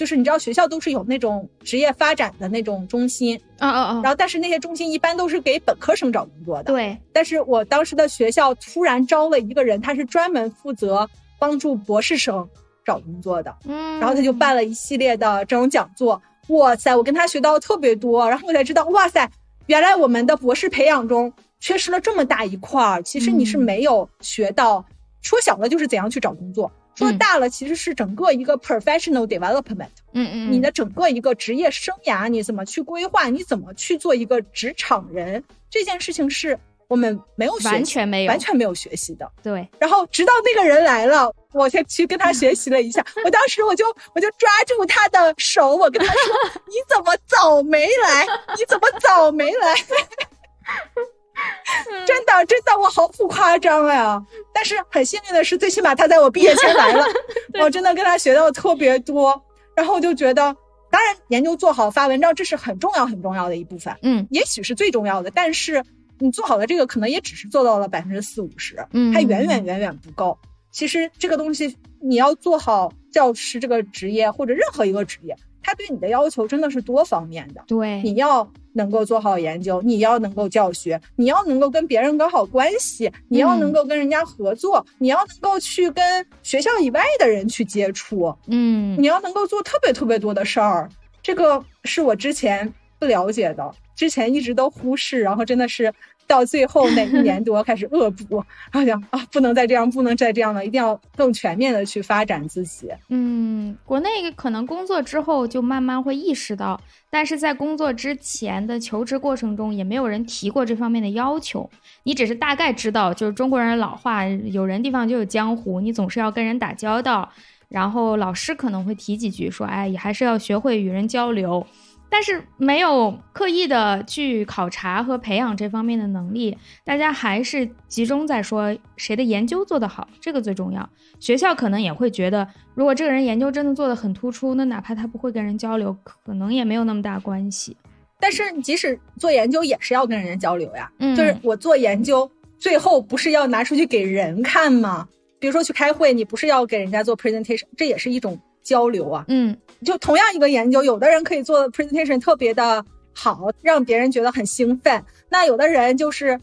Speaker 2: 就是你知道学校都是有那种职业发展的那种中心，
Speaker 1: 啊啊啊！
Speaker 2: 然后但是那些中心一般都是给本科生找工作的。
Speaker 1: 对。
Speaker 2: 但是我当时的学校突然招了一个人，他是专门负责帮助博士生找工作的。
Speaker 1: 嗯。
Speaker 2: 然后他就办了一系列的这种讲座。哇塞！我跟他学到特别多，然后我才知道，哇塞，原来我们的博士培养中缺失了这么大一块儿。其实你是没有学到，说小了就是怎样去找工作。说大了，其实是整个一个 professional development，
Speaker 1: 嗯嗯，
Speaker 2: 你的整个一个职业生涯，你怎么去规划，你怎么去做一个职场人，这件事情是我们没有
Speaker 1: 完全没有
Speaker 2: 完全没有学习的。
Speaker 1: 对，
Speaker 2: 然后直到那个人来了，我才去跟他学习了一下。我当时我就我就抓住他的手，我跟他说：“你怎么早没来？你怎么早没来？” 真的，真的，我毫不夸张呀！但是很幸运的是，最起码他在我毕业前来了，我真的跟他学到特别多。然后我就觉得，当然研究做好发文章，这是很重要很重要的一部分，
Speaker 1: 嗯，
Speaker 2: 也许是最重要的。但是你做好了这个，可能也只是做到了百分之四五十，
Speaker 1: 嗯，
Speaker 2: 还远远远远不够。其实这个东西，你要做好教师这个职业，或者任何一个职业。他对你的要求真的是多方面的，
Speaker 1: 对，
Speaker 2: 你要能够做好研究，你要能够教学，你要能够跟别人搞好关系，你要能够跟人家合作，你要能够去跟学校以外的人去接触，
Speaker 1: 嗯，
Speaker 2: 你要能够做特别特别多的事儿，这个是我之前不了解的，之前一直都忽视，然后真的是。到最后那一年 多开始恶补，然后想啊，不能再这样，不能再这样了，一定要更全面的去发展自己。
Speaker 1: 嗯，国内可能工作之后就慢慢会意识到，但是在工作之前的求职过程中，也没有人提过这方面的要求。你只是大概知道，就是中国人老话，有人地方就有江湖，你总是要跟人打交道。然后老师可能会提几句，说，哎，也还是要学会与人交流。但是没有刻意的去考察和培养这方面的能力，大家还是集中在说谁的研究做得好，这个最重要。学校可能也会觉得，如果这个人研究真的做得很突出，那哪怕他不会跟人交流，可能也没有那么大关系。
Speaker 2: 但是即使做研究，也是要跟人家交流呀。
Speaker 1: 嗯，
Speaker 2: 就是我做研究，最后不是要拿出去给人看吗？比如说去开会，你不是要给人家做 presentation，这也是一种。交流啊，
Speaker 1: 嗯，
Speaker 2: 就同样一个研究，有的人可以做 presentation 特别的好，让别人觉得很兴奋。那有的人就是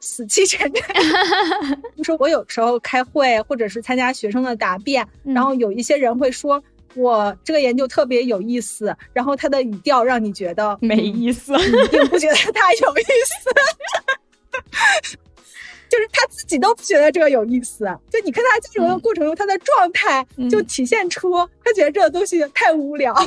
Speaker 2: 死气沉沉。你 说我有时候开会或者是参加学生的答辩，然后有一些人会说我这个研究特别有意思，然后他的语调让你觉得
Speaker 1: 没意思，你
Speaker 2: 并不觉得他有意思。就是他自己都不觉得这个有意思，就你看他交流的过程中，他的状态就体现出他觉得这个东西太无聊。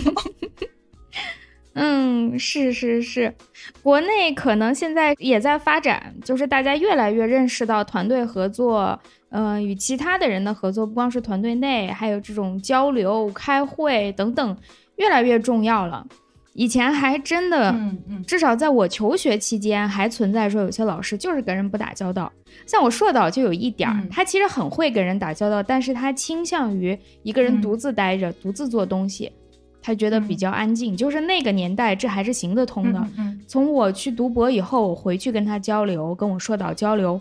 Speaker 1: 嗯，是是是，国内可能现在也在发展，就是大家越来越认识到团队合作，呃，与其他的人的合作，不光是团队内，还有这种交流、开会等等，越来越重要了。以前还真的，
Speaker 2: 嗯嗯，
Speaker 1: 至少在我求学期间，还存在说有些老师就是跟人不打交道。像我硕导就有一点儿，他其实很会跟人打交道，但是他倾向于一个人独自待着，独自做东西，他觉得比较安静。就是那个年代，这还是行得通的。从我去读博以后，我回去跟他交流，跟我硕导交流，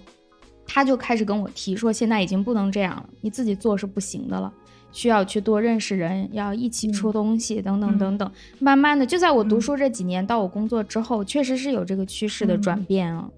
Speaker 1: 他就开始跟我提说，现在已经不能这样了，你自己做是不行的了，需要去多认识人，要一起出东西，等等等等。慢慢的，就在我读书这几年到我工作之后，确实是有这个趋势的转变啊。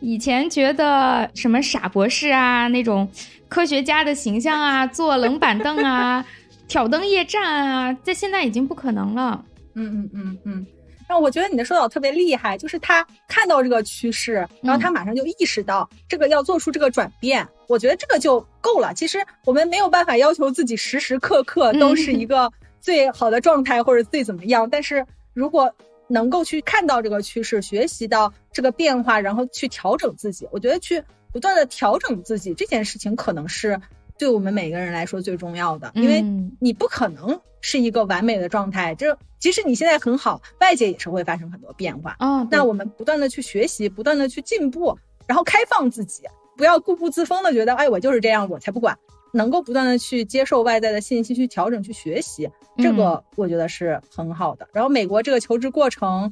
Speaker 1: 以前觉得什么傻博士啊，那种科学家的形象啊，坐冷板凳啊，挑灯夜战啊，在现在已经不可能了。
Speaker 2: 嗯嗯嗯嗯。那我觉得你的说导特别厉害，就是他看到这个趋势，然后他马上就意识到这个要做出这个转变。我觉得这个就够了。其实我们没有办法要求自己时时刻刻都是一个最好的状态或者最怎么样，但是如果能够去看到这个趋势，学习到这个变化，然后去调整自己，我觉得去不断的调整自己这件事情，可能是对我们每个人来说最重要的，因为你不可能是一个完美的状态，就即使你现在很好，外界也是会发生很多变化。
Speaker 1: 哦，
Speaker 2: 那我们不断的去学习，不断的去进步，然后开放自己，不要固步自封的觉得，哎，我就是这样，我才不管。能够不断的去接受外在的信息，去调整，去学习，这个我觉得是很好的。然后美国这个求职过程，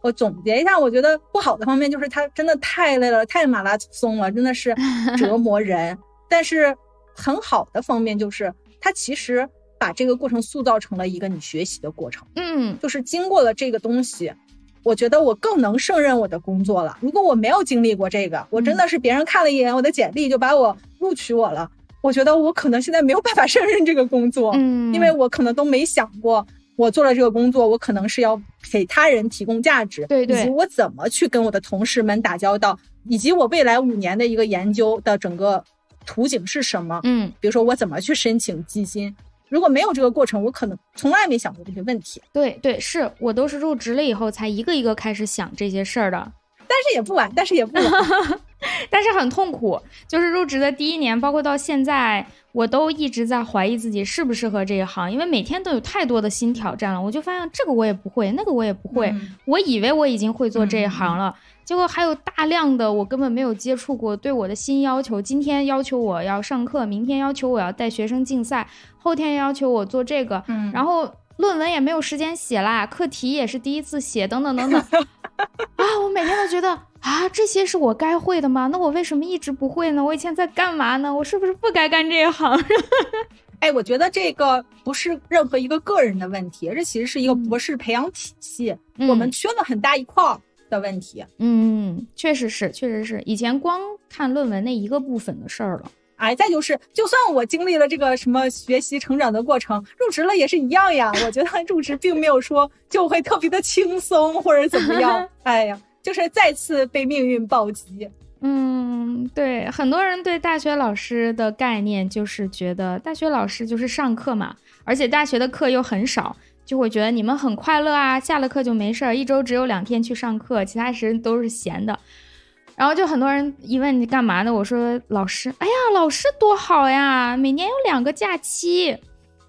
Speaker 2: 我总结一下，我觉得不好的方面就是它真的太累了，太马拉松了，真的是折磨人。但是很好的方面就是它其实把这个过程塑造成了一个你学习的过程。
Speaker 1: 嗯，
Speaker 2: 就是经过了这个东西，我觉得我更能胜任我的工作了。如果我没有经历过这个，我真的是别人看了一眼我的简历就把我录取我了。我觉得我可能现在没有办法胜任这个工作，
Speaker 1: 嗯，
Speaker 2: 因为我可能都没想过，我做了这个工作，我可能是要给他人提供价值，
Speaker 1: 对对，
Speaker 2: 以及我怎么去跟我的同事们打交道，以及我未来五年的一个研究的整个图景是什么，
Speaker 1: 嗯，
Speaker 2: 比如说我怎么去申请基金，如果没有这个过程，我可能从来没想过这些问题。
Speaker 1: 对对，是我都是入职了以后才一个一个开始想这些事儿的，
Speaker 2: 但是也不晚，但是也不晚。
Speaker 1: 但是很痛苦，就是入职的第一年，包括到现在，我都一直在怀疑自己适不适合这一行，因为每天都有太多的新挑战了。我就发现这个我也不会，那个我也不会。我以为我已经会做这一行了，结果还有大量的我根本没有接触过，对我的新要求。今天要求我要上课，明天要求我要带学生竞赛，后天要求我做这个，然后论文也没有时间写啦，课题也是第一次写，等等等等。啊，我每天都觉得。啊，这些是我该会的吗？那我为什么一直不会呢？我以前在干嘛呢？我是不是不该干这一行？
Speaker 2: 哎，我觉得这个不是任何一个个人的问题，这其实是一个博士培养体系，我们缺了很大一块的问题。
Speaker 1: 嗯，确实是，确实是，以前光看论文那一个部分的事儿了。
Speaker 2: 哎，再就是，就算我经历了这个什么学习成长的过程，入职了也是一样呀。我觉得入职并没有说就会特别的轻松或者怎么样。哎呀。就是再次被命运暴击。
Speaker 1: 嗯，对，很多人对大学老师的概念就是觉得大学老师就是上课嘛，而且大学的课又很少，就会觉得你们很快乐啊，下了课就没事儿，一周只有两天去上课，其他时间都是闲的。然后就很多人一问你干嘛呢？我说老师。哎呀，老师多好呀，每年有两个假期。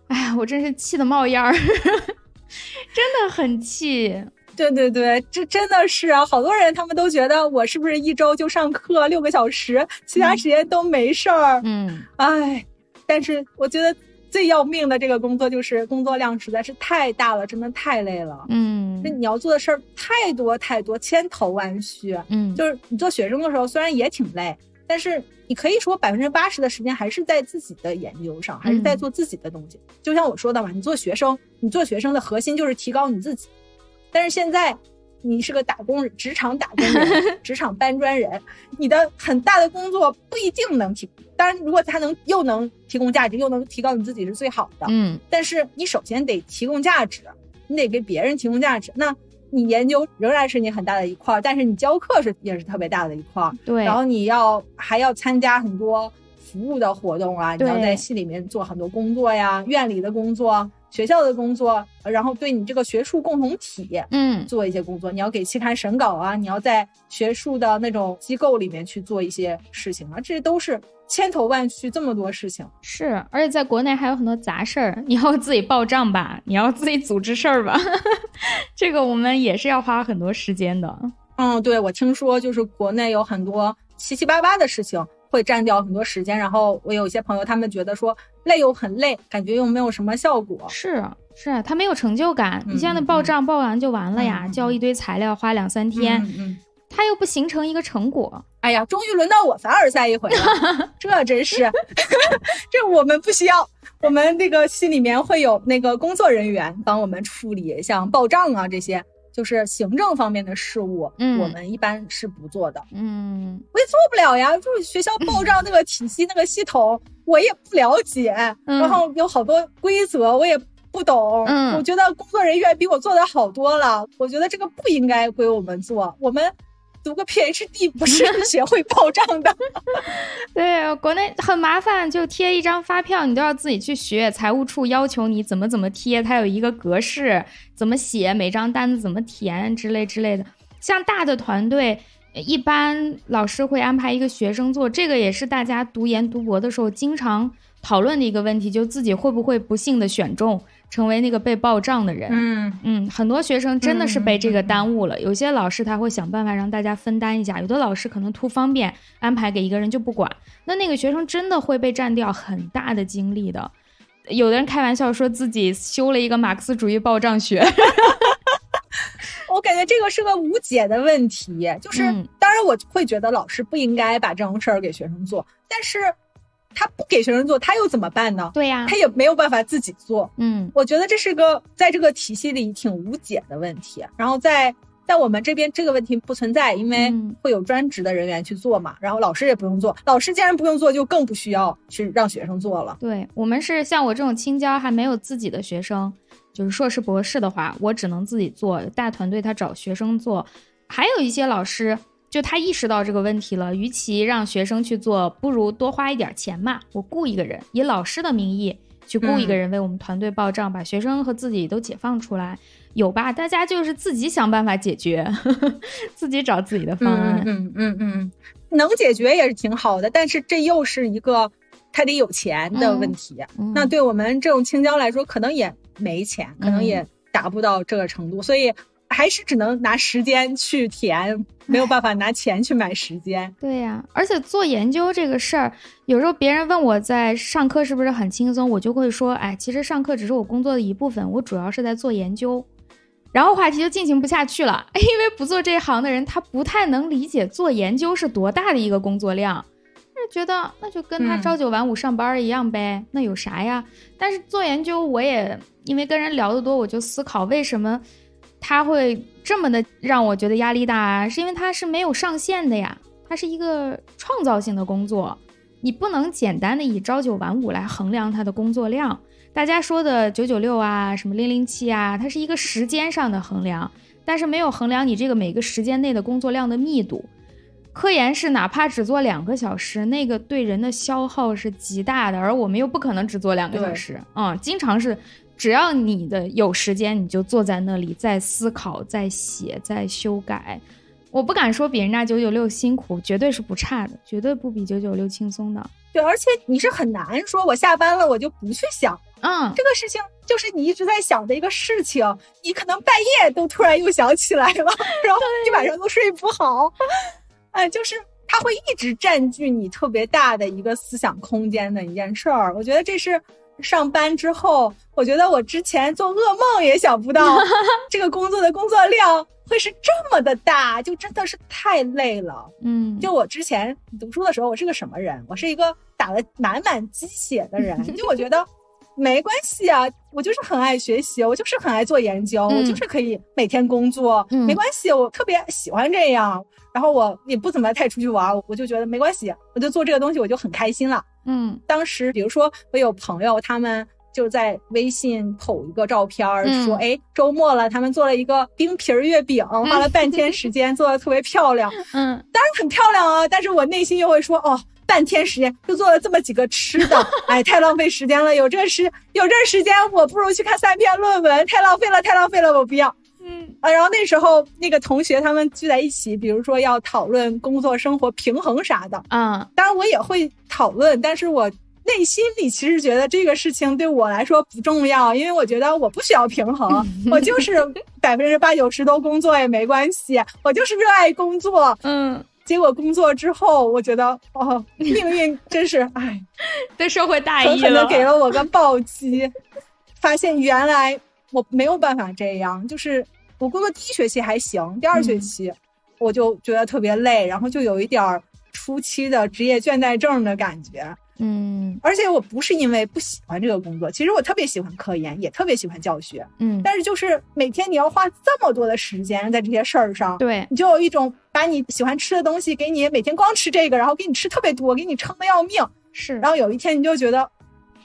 Speaker 1: 哎呀，我真是气得冒烟儿，真的很气。
Speaker 2: 对对对，这真的是啊！好多人他们都觉得我是不是一周就上课六个小时，其他时间都没事儿。
Speaker 1: 嗯，
Speaker 2: 哎，但是我觉得最要命的这个工作就是工作量实在是太大了，真的太累了。
Speaker 1: 嗯，
Speaker 2: 那你要做的事儿太多太多，千头万绪。
Speaker 1: 嗯，
Speaker 2: 就是你做学生的时候虽然也挺累，但是你可以说百分之八十的时间还是在自己的研究上，还是在做自己的东西。就像我说的嘛，你做学生，你做学生的核心就是提高你自己。但是现在，你是个打工人，职场打工人，职场搬砖人，你的很大的工作不一定能提。当然，如果他能又能提供价值，又能提高你自己是最好的。
Speaker 1: 嗯。
Speaker 2: 但是你首先得提供价值，你得给别人提供价值。那你研究仍然是你很大的一块，但是你教课是也是特别大的一块。
Speaker 1: 对。
Speaker 2: 然后你要还要参加很多服务的活动啊，你要在系里面做很多工作呀，院里的工作。学校的工作，然后对你这个学术共同体，
Speaker 1: 嗯，
Speaker 2: 做一些工作。你要给期刊审稿啊，你要在学术的那种机构里面去做一些事情啊，这都是千头万绪，这么多事情。
Speaker 1: 是，而且在国内还有很多杂事儿，你要自己报账吧，你要自己组织事儿吧，这个我们也是要花很多时间的。
Speaker 2: 嗯，对，我听说就是国内有很多七七八八的事情。会占掉很多时间，然后我有一些朋友，他们觉得说累又很累，感觉又没有什么效果。
Speaker 1: 是是，他没有成就感。你像那报账报完就完了呀，交一堆材料花两三天，他又不形成一个成果。
Speaker 2: 哎呀，终于轮到我凡尔赛一回了，这真是，这我们不需要，我们那个心里面会有那个工作人员帮我们处理，像报账啊这些。就是行政方面的事务，
Speaker 1: 嗯
Speaker 2: 我们一般是不做的。
Speaker 1: 嗯
Speaker 2: 我也做不了呀，就是学校报账那个体系、那个系统，我也不了解，
Speaker 1: 嗯
Speaker 2: 然后有好多规则我也不懂。
Speaker 1: 嗯
Speaker 2: 我觉得工作人员比我做的好多了，我觉得这个不应该归我们做，我们读个 PhD 不是学会报账的。
Speaker 1: 对，国内很麻烦，就贴一张发票，你都要自己去学。财务处要求你怎么怎么贴，它有一个格式，怎么写，每张单子怎么填之类之类的。像大的团队，一般老师会安排一个学生做，这个也是大家读研读博的时候经常讨论的一个问题，就自己会不会不幸的选中成为那个被报账的人。
Speaker 2: 嗯
Speaker 1: 嗯，很多学生真的是被这个耽误了。有些老师他会想办法让大家分担一下，有的老师可能图方便安排给一个人就不管，那那个学生真的会被占掉很大的精力的。有的人开玩笑说自己修了一个马克思主义报账学，
Speaker 2: 我感觉这个是个无解的问题，就是、
Speaker 1: 嗯
Speaker 2: 当然我会觉得老师不应该把这种事儿给学生做，但是他不给学生做，他又怎么办呢？
Speaker 1: 对呀、
Speaker 2: 他也没有办法自己做。
Speaker 1: 嗯
Speaker 2: 我觉得这是个在这个体系里挺无解的问题。然后在在我们这边这个问题不存在，因为
Speaker 1: 嗯
Speaker 2: 会有专职的人员去做嘛，然后老师也不用做。老师既然不用做，就更不需要去让学生做了。
Speaker 1: 对我们是像我这种青椒还没有自己的学生，就是硕士博士的话，我只能自己做。大团队他找学生做，还有一些老师就他意识到这个问题了，与其让学生去做，不如多花一点钱嘛，我雇一个人，以老师的名义去雇一个人为我们团队报账，把学生和自己都解放出来，有吧？大家就是自己想办法解决，自己找自己的方案。
Speaker 2: 嗯嗯嗯嗯，能解决也是挺好的，但是这又是一个他得有钱的问题。
Speaker 1: 嗯
Speaker 2: 那对我们这种青椒来说，可能也没钱，可能
Speaker 1: 嗯
Speaker 2: 也达不到这个程度，所以还是只能拿时间去填，没有办法拿钱去买时间。
Speaker 1: 对呀、而且做研究这个事儿，有时候别人问我在上课是不是很轻松，我就会说，哎，其实上课只是我工作的一部分，我主要是在做研究。然后话题就进行不下去了，因为不做这一行的人，他不太能理解做研究是多大的一个工作量，就觉得那就跟他
Speaker 2: 嗯
Speaker 1: 朝九晚五上班一样呗，那有啥呀？但是做研究，我也因为跟人聊得多，我就思考为什么他会这么的让我觉得压力大啊？是因为它是没有上限的呀，它是一个创造性的工作，你不能简单的以朝九晚五来衡量他的工作量。大家说的九九六啊，什么零零七啊，它是一个时间上的衡量，但是没有衡量你这个每个时间内的工作量的密度。科研是哪怕只做两个小时，那个对人的消耗是极大的，而我们又不可能只做两个小时，嗯，经常是只要你的有时间，你就坐在那里在思考、在写、在修改。我不敢说比人家九九六辛苦，绝对是不差的，绝对不比九九六轻松的。
Speaker 2: 对，而且你是很难说，我下班了我就不去想
Speaker 1: 嗯，
Speaker 2: 这个事情，就是你一直在想的一个事情，你可能半夜都突然又想起来了，然后一晚上都睡不好，哎，就是它会一直占据你特别大的一个思想空间的一件事儿。我觉得这是上班之后，我觉得我之前做噩梦也想不到 这个工作的工作量会是这么的大，就真的是太累了。
Speaker 1: 嗯，
Speaker 2: 就我之前读书的时候，我是个什么人？我是一个打了满满鸡血的人。就我觉得没关系啊，我就是很爱学习，我就是很爱做研究，
Speaker 1: 嗯
Speaker 2: 我就是可以每天工作，
Speaker 1: 嗯
Speaker 2: 没关系，我特别喜欢这样。然后我也不怎么太出去玩，我就觉得没关系，我就做这个东西，我就很开心了。
Speaker 1: 嗯
Speaker 2: 当时比如说我有朋友，他们就在微信剖一个照片说哎周末了，他们做了一个冰皮儿月饼，花了半天时间做的特别漂亮。
Speaker 1: 嗯
Speaker 2: 当然很漂亮啊，但是我内心又会说，哦，半天时间就做了这么几个吃的，哎，太浪费时间了。有这时有这时间，我不如去看三篇论文，太浪费了，太浪费了，我不要
Speaker 1: 嗯
Speaker 2: 啊。然后那时候那个同学他们聚在一起，比如说要讨论工作生活平衡啥的，
Speaker 1: 嗯
Speaker 2: 当然我也会讨论，但是我。内心里其实觉得这个事情对我来说不重要，因为我觉得我不需要平衡，我就是百分之八九十都工作也没关系，我就是热爱工作，
Speaker 1: 嗯，
Speaker 2: 结果工作之后，我觉得哦，命运真是哎，
Speaker 1: 对社会大意
Speaker 2: 狠狠的
Speaker 1: 了，
Speaker 2: 给了我个暴击，发现原来我没有办法这样。就是我工作第一学期还行，第二学期我就觉得特别累，然后就有一点儿初期的职业倦怠症的感觉。
Speaker 1: 嗯
Speaker 2: 而且我不是因为不喜欢这个工作，其实我特别喜欢科研，也特别喜欢教学，
Speaker 1: 嗯，
Speaker 2: 但是就是每天你要花这么多的时间在这些事儿上，
Speaker 1: 对，
Speaker 2: 你就有一种把你喜欢吃的东西给你每天光吃这个，然后给你吃特别多，给你撑的要命，
Speaker 1: 是，
Speaker 2: 然后有一天你就觉得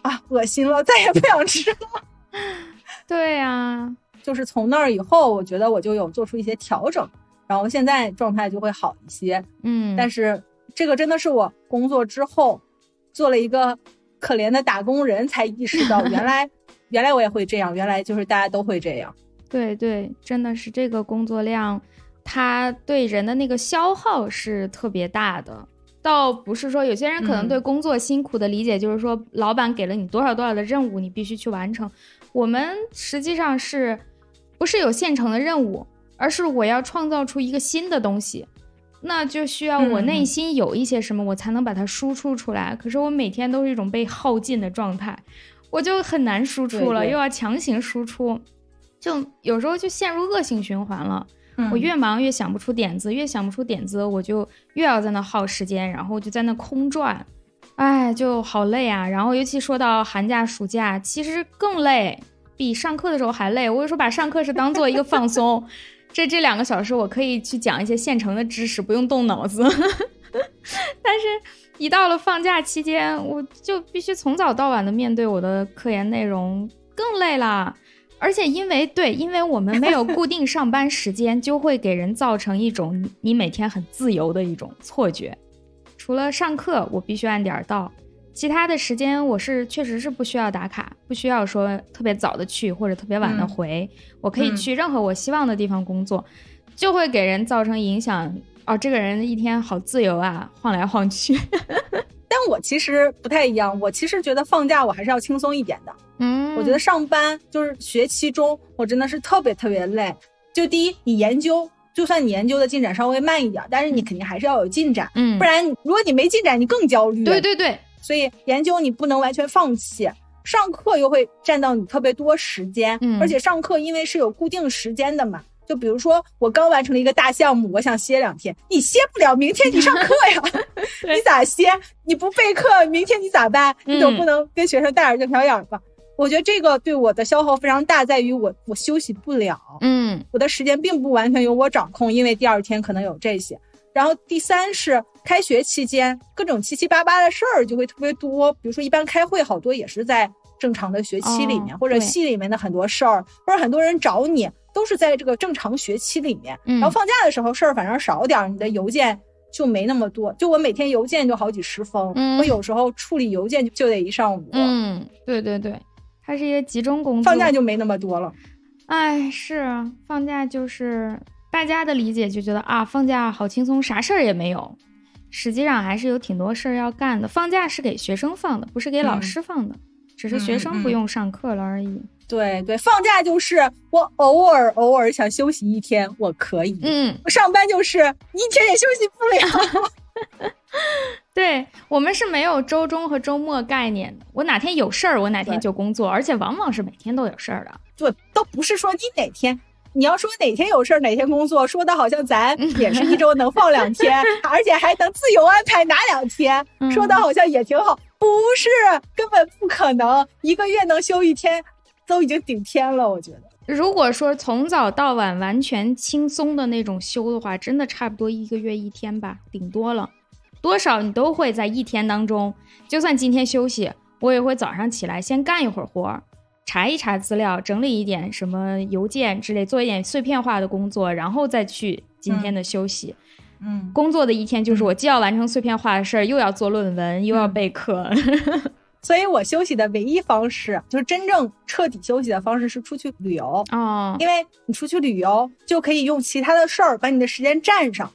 Speaker 2: 啊恶心了，再也不想吃了。
Speaker 1: 对呀、
Speaker 2: 就是从那儿以后，我觉得我就有做出一些调整，然后现在状态就会好一些。
Speaker 1: 嗯，
Speaker 2: 但是这个真的是我工作之后做了一个可怜的打工人才意识到，原来 原来我也会这样，原来就是大家都会这样。
Speaker 1: 对对，真的是这个工作量，它对人的那个消耗是特别大的。倒不是说有些人可能
Speaker 2: 嗯
Speaker 1: 对工作辛苦的理解就是说，老板给了你多少多少的任务，你必须去完成。我们实际上是不是有现成的任务，而是我要创造出一个新的东西，那就需要我
Speaker 2: 嗯
Speaker 1: 内心有一些什么，我才能把它输出出来。可是我每天都是一种被耗尽的状态，我就很难输出了，
Speaker 2: 对对
Speaker 1: 又要强行输出，就有时候就陷入恶性循环了。
Speaker 2: 嗯
Speaker 1: 我越忙越想不出点子，越想不出点子，我就越要在那耗时间，然后就在那空转，哎，就好累啊。然后尤其说到寒假、暑假，其实更累，比上课的时候还累。我有时候把上课是当做一个放松，这这两个小时我可以去讲一些现成的知识，不用动脑子。但是，一到了放假期间，我就必须从早到晚的面对我的科研内容，更累了。而且因为对，因为我们没有固定上班时间，就会给人造成一种你你每天很自由的一种错觉。除了上课我必须按点儿到，其他的时间我是确实是不需要打卡，不需要说特别早的去或者特别晚的
Speaker 2: 嗯
Speaker 1: 回，我可以
Speaker 2: 嗯
Speaker 1: 去任何我希望的地方工作，就会给人造成影响。哦，这个人一天好自由啊，晃来晃去。
Speaker 2: 但我其实不太一样，我其实觉得放假我还是要轻松一点的。
Speaker 1: 嗯
Speaker 2: 我觉得上班就是学期中，我真的是特别特别累。就第一，你研究，就算你研究的进展稍微慢一点，但是你肯定还是要有进展，
Speaker 1: 嗯，
Speaker 2: 不然如果你没进展，你更焦虑。
Speaker 1: 对对对，
Speaker 2: 所以研究你不能完全放弃，上课又会占到你特别多时间，
Speaker 1: 嗯
Speaker 2: 而且上课因为是有固定时间的嘛。就比如说，我刚完成了一个大项目，我想歇两天，你歇不了，明天你上课呀，你咋歇？你不备课，明天你咋办？你总
Speaker 1: 嗯
Speaker 2: 不能跟学生大眼瞪小眼儿吧？我觉得这个对我的消耗非常大，在于我我休息不了，
Speaker 1: 嗯
Speaker 2: 我的时间并不完全由我掌控，因为第二天可能有这些。然后第三是开学期间各种七七八八的事儿就会特别多，比如说一般开会好多也是在正常的学期里面，
Speaker 1: 哦
Speaker 2: 或者系里面的很多事儿，或者很多人找你都是在这个正常学期里面。
Speaker 1: 嗯
Speaker 2: 然后放假的时候事儿反正少点儿，你的邮件就没那么多。就我每天邮件就好几十封，
Speaker 1: 嗯
Speaker 2: 我有时候处理邮件就就得一上午。
Speaker 1: 嗯，对对对，它是一个集中工作。
Speaker 2: 放假就没那么多了。
Speaker 1: 哎，是啊放假就是大家的理解就觉得啊，放假好轻松，啥事儿也没有。实际上还是有挺多事儿要干的。放假是给学生放的，不是给老
Speaker 2: 嗯
Speaker 1: 师放的，只是学生不用上课了而已。
Speaker 2: 对对，放假就是我偶尔偶尔想休息一天，我可以。
Speaker 1: 嗯，
Speaker 2: 上班就是一天也休息不了。
Speaker 1: 对我们是没有周中和周末概念的。我哪天有事儿，我哪天就工作，而且往往是每天都有事儿的。
Speaker 2: 对，都不是说你哪天，你要说哪天有事儿哪天工作，说的好像咱也是一周能放两天，而且还能自由安排哪两天，
Speaker 1: 嗯
Speaker 2: 说的好像也挺好。不是，根本不可能，一个月能休一天，都已经顶天了，我觉得。
Speaker 1: 如果说从早到晚完全轻松的那种休的话，真的差不多一个月一天吧，顶多了。多少你都会在一天当中，就算今天休息，我也会早上起来先干一会儿活儿，查一查资料，整理一点什么邮件之类，做一点碎片化的工作，然后再去今天的休息。
Speaker 2: 嗯，
Speaker 1: 工作的一天就是我既要完成碎片化的事儿，又要做论文，又要备课。
Speaker 2: 所以我休息的唯一方式，就是真正彻底休息的方式是出去旅游。
Speaker 1: 哦，
Speaker 2: 因为你出去旅游就可以用其他的事儿把你的时间占上，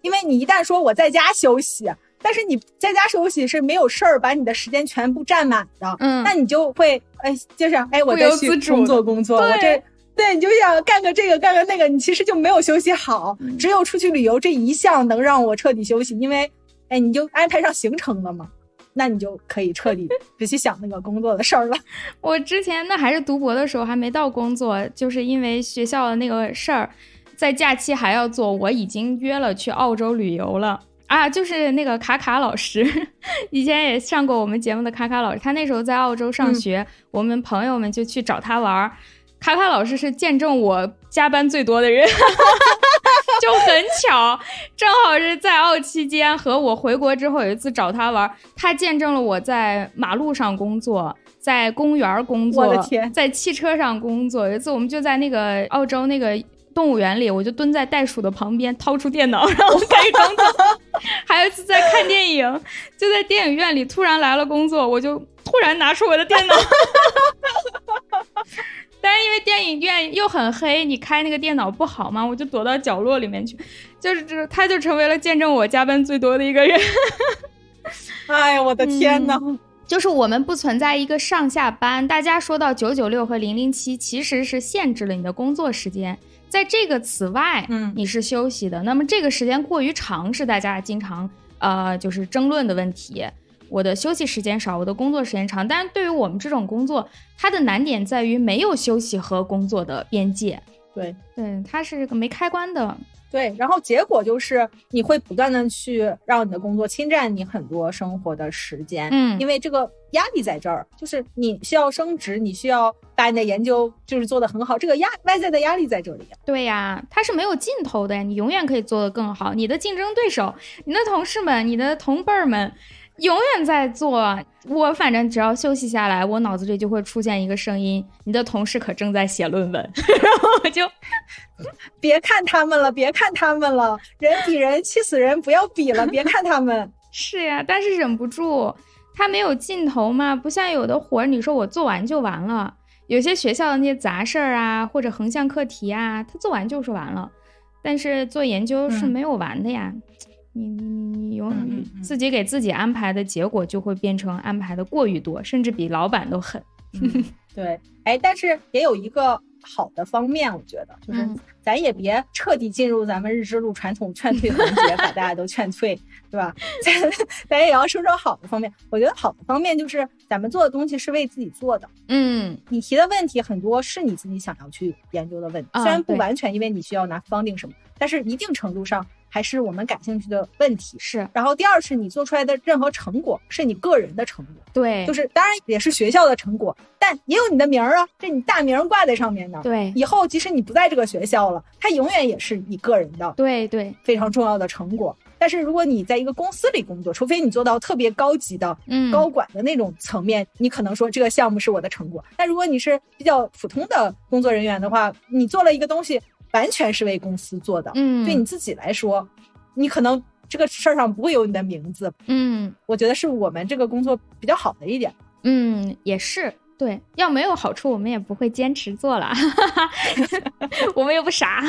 Speaker 2: 因为你一旦说我在家休息，但是你在家休息是没有事儿把你的时间全部占满的，
Speaker 1: 嗯
Speaker 2: 那你就会哎，就是哎，我再去工作工作，
Speaker 1: 对
Speaker 2: 我这。对，你就想干个这个，干个那个，你其实就没有休息好。
Speaker 1: 嗯
Speaker 2: 只有出去旅游这一项能让我彻底休息，因为，哎，你就安排上行程了嘛，那你就可以彻底不去想那个工作的事儿了。
Speaker 1: 我之前那还是读博的时候，还没到工作，就是因为学校的那个事儿，在假期还要做。我已经约了去澳洲旅游了啊，就是那个卡卡老师，以前也上过我们节目的卡卡老师，他那时候在澳洲上学，我们朋友们就去找他玩儿。卡卡老师是见证我加班最多的人，就很巧，正好是在澳期间和我回国之后有一次找他玩，他见证了我在马路上工作，在公园工作，我的天在汽车上工作。有一次我们就在那个澳洲那个动物园里，我就蹲在袋鼠的旁边，掏出电脑，然后开始工作。还有一次在看电影，就在电影院里突然来了工作，我就突然拿出我的电脑。但是因为电影院又很黑，你开那个电脑不好嘛，我就躲到角落里面去。就是这，他就成为了见证我加班最多的一个人。
Speaker 2: 哎呀，我的天呐！
Speaker 1: 就是我们不存在一个上下班，大家说到九九六和零零七，其实是限制了你的工作时间。在这个此外，
Speaker 2: 嗯，
Speaker 1: 你是休息的。那么这个时间过于长，是大家经常呃就是争论的问题。我的休息时间少，我的工作时间长，但是对于我们这种工作，它的难点在于没有休息和工作的边界。
Speaker 2: 对，
Speaker 1: 对，它是个没开关的。
Speaker 2: 对，然后结果就是你会不断的去让你的工作侵占你很多生活的时间。
Speaker 1: 嗯，
Speaker 2: 因为这个压力在这儿，就是你需要升职，你需要把你的研究就是做得很好，这个压外在的压力在这里。
Speaker 1: 对呀，它是没有尽头的，你永远可以做得更好。你的竞争对手，你的同事们，你的同辈儿们。永远在做，我反正只要休息下来，我脑子里就会出现一个声音：你的同事可正在写论文。然后我就
Speaker 2: 别看他们了，别看他们了，人比人气死人，不要比了，别看他们。
Speaker 1: 是呀，但是忍不住，他没有尽头嘛，不像有的活儿，你说我做完就完了。有些学校的那些杂事儿啊，或者横向课题啊，他做完就是完了。但是做研究是没有完的呀。你你你你永远自己给自己安排的结果就会变成安排的过于多，甚至比老板都狠。
Speaker 2: 对，哎，但是也有一个好的方面，我觉得就是咱也别彻底进入咱们日之路传统劝退环节，把大家都劝退，对吧？咱咱也要说说好的方面。我觉得好的方面就是咱们做的东西是为自己做的。
Speaker 1: 嗯，
Speaker 2: 你提的问题很多是你自己想要去研究的问题，虽然不完全因为你需要拿 funding 什么，但是一定程度上。还是我们感兴趣的问题
Speaker 1: 是，
Speaker 2: 然后第二是你做出来的任何成果是你个人的成果，
Speaker 1: 对，
Speaker 2: 就是当然也是学校的成果，但也有你的名儿啊，这你大名挂在上面的，
Speaker 1: 对，
Speaker 2: 以后即使你不在这个学校了，它永远也是你个人的，
Speaker 1: 对对，
Speaker 2: 非常重要的成果。但是如果你在一个公司里工作，除非你做到特别高级的，
Speaker 1: 嗯，
Speaker 2: 高管的那种层面，你可能说这个项目是我的成果。但如果你是比较普通的工作人员的话，你做了一个东西，完全是为公司做的，
Speaker 1: 嗯，
Speaker 2: 对你自己来说。你可能这个事儿上不会有你的名字，
Speaker 1: 嗯，
Speaker 2: 我觉得是我们这个工作比较好的一点，
Speaker 1: 嗯，也是，对，要没有好处，我们也不会坚持做了，我们又不傻。